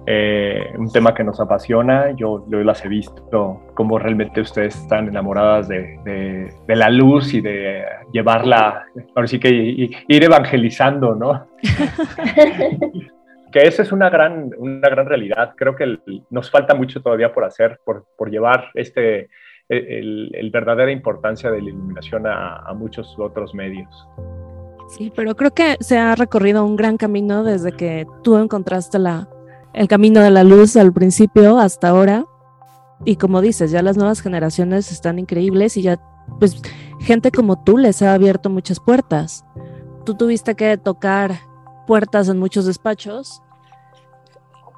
Eh, un tema que nos apasiona. Yo, yo, las he visto cómo realmente ustedes están enamoradas de, de, de, la luz y de llevarla, ahora sí que ir evangelizando, ¿no? que esa es una gran, una gran realidad. Creo que nos falta mucho todavía por hacer, por, por llevar este, el, verdadera importancia de la iluminación a, a, muchos otros medios. Sí, pero creo que se ha recorrido un gran camino desde que tú encontraste la, el camino de la luz al principio hasta ahora. Y como dices, ya las nuevas generaciones están increíbles y ya, pues, gente como tú les ha abierto muchas puertas. Tú tuviste que tocar puertas en muchos despachos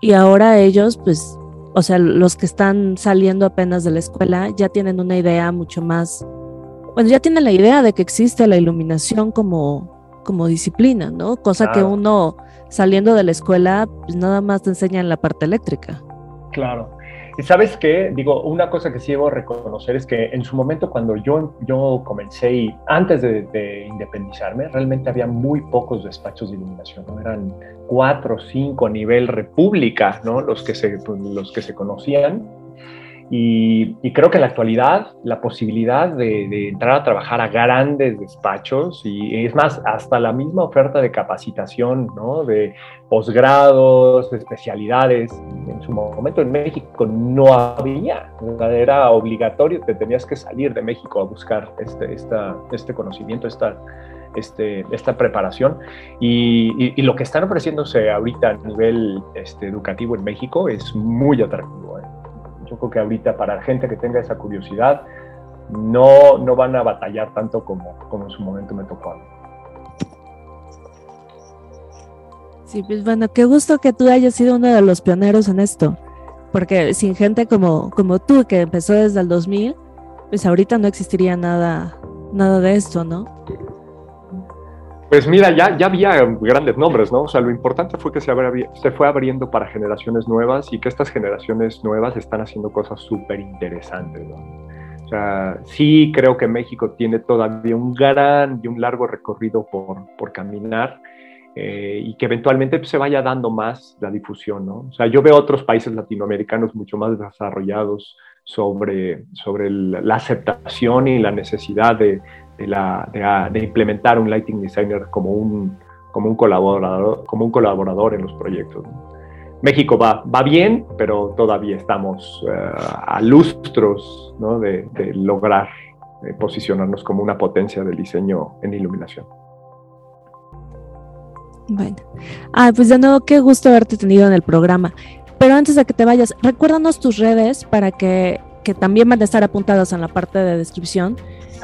y ahora ellos, pues, o sea, los que están saliendo apenas de la escuela ya tienen una idea mucho más, bueno, ya tienen la idea de que existe la iluminación como, como disciplina, ¿no? Cosa que uno saliendo de la escuela, pues nada más te enseñan la parte eléctrica. Claro. Y sabes qué, digo, una cosa que sí debo reconocer es que en su momento cuando yo, yo comencé y antes de, independizarme, realmente había muy pocos despachos de iluminación, ¿no? Eran cuatro o cinco a nivel república, ¿no? Los que se, los que se conocían y, creo que en la actualidad la posibilidad de, entrar a trabajar a grandes despachos y es más, hasta la misma oferta de capacitación, ¿no? de posgrados, de especialidades, en su momento en México no había, era obligatorio, te tenías que salir de México a buscar este, esta, este conocimiento, esta, este, esta preparación. Y, y, lo que están ofreciéndose ahorita a nivel este, educativo en México es muy atractivo Creo que ahorita para gente que tenga esa curiosidad, no, no van a batallar tanto como, como en su momento me tocó. Sí, pues bueno, qué gusto que tú hayas sido uno de los pioneros en esto, porque sin gente como, como tú, que empezó desde el 2000, pues ahorita no existiría nada, nada de esto, ¿no? Pues mira, ya, ya había grandes nombres, ¿no? O sea, lo importante fue que se, se fue abriendo para generaciones nuevas y que estas generaciones nuevas están haciendo cosas súper interesantes, ¿no? O sea, sí creo que México tiene todavía un gran y un largo recorrido por, por caminar eh, y que eventualmente pues, se vaya dando más la difusión, ¿no? O sea, yo veo otros países latinoamericanos mucho más desarrollados sobre, sobre la aceptación y la necesidad de, de, implementar un lighting designer como un, como un, colaborador, como un colaborador en los proyectos. México va, va bien, pero todavía estamos eh, a lustros ¿no? de, lograr eh, posicionarnos como una potencia del diseño en iluminación. Bueno, ah, pues de nuevo, qué gusto haberte tenido en el programa. Pero antes de que te vayas, recuérdanos tus redes para que, que también van a estar apuntadas en la parte de descripción.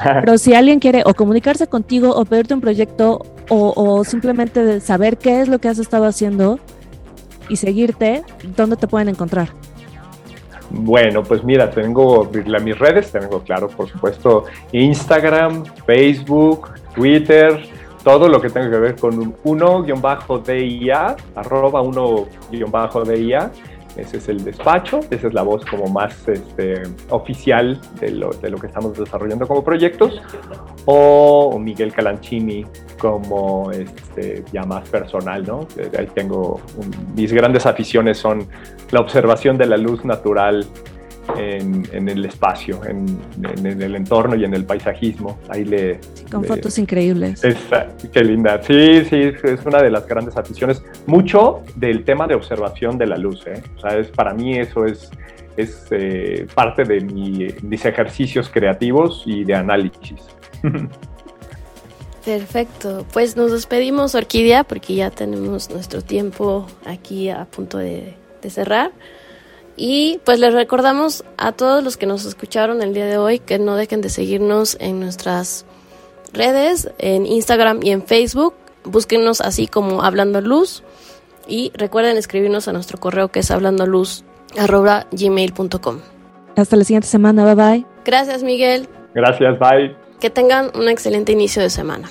Pero si alguien quiere o comunicarse contigo o pedirte un proyecto o, o simplemente saber qué es lo que has estado haciendo y seguirte, ¿dónde te pueden encontrar? Bueno, pues mira, tengo mis redes, tengo claro, por supuesto, Instagram, Facebook, Twitter, todo lo que tenga que ver con 1-DIA, arroba 1-DIA. Ese es el despacho, esa es la voz como más este, oficial de lo, de lo, que estamos desarrollando como proyectos. O Miguel Calanchini como este, ya más personal, ¿no? Ahí tengo mis grandes aficiones son la observación de la luz natural en, el espacio, en, el entorno y en el paisajismo. Ahí le... Con fotos increíbles. qué linda. Sí, sí, es una de las grandes aficiones. Mucho del tema de observación de la luz. ¿eh? O sea, es, para mí eso es, es eh, parte de mis ejercicios creativos y de análisis. Perfecto, pues nos despedimos Orquídea porque ya tenemos nuestro tiempo aquí a punto de, de cerrar. Y pues les recordamos a todos los que nos escucharon el día de hoy que no dejen de seguirnos en nuestras redes, en Instagram y en Facebook. Búsquenos así como Hablando Luz. Y recuerden escribirnos a nuestro correo que es hablandoluz.gmail.com. Hasta la siguiente semana, bye bye. Gracias Miguel. Gracias, bye. Que tengan un excelente inicio de semana.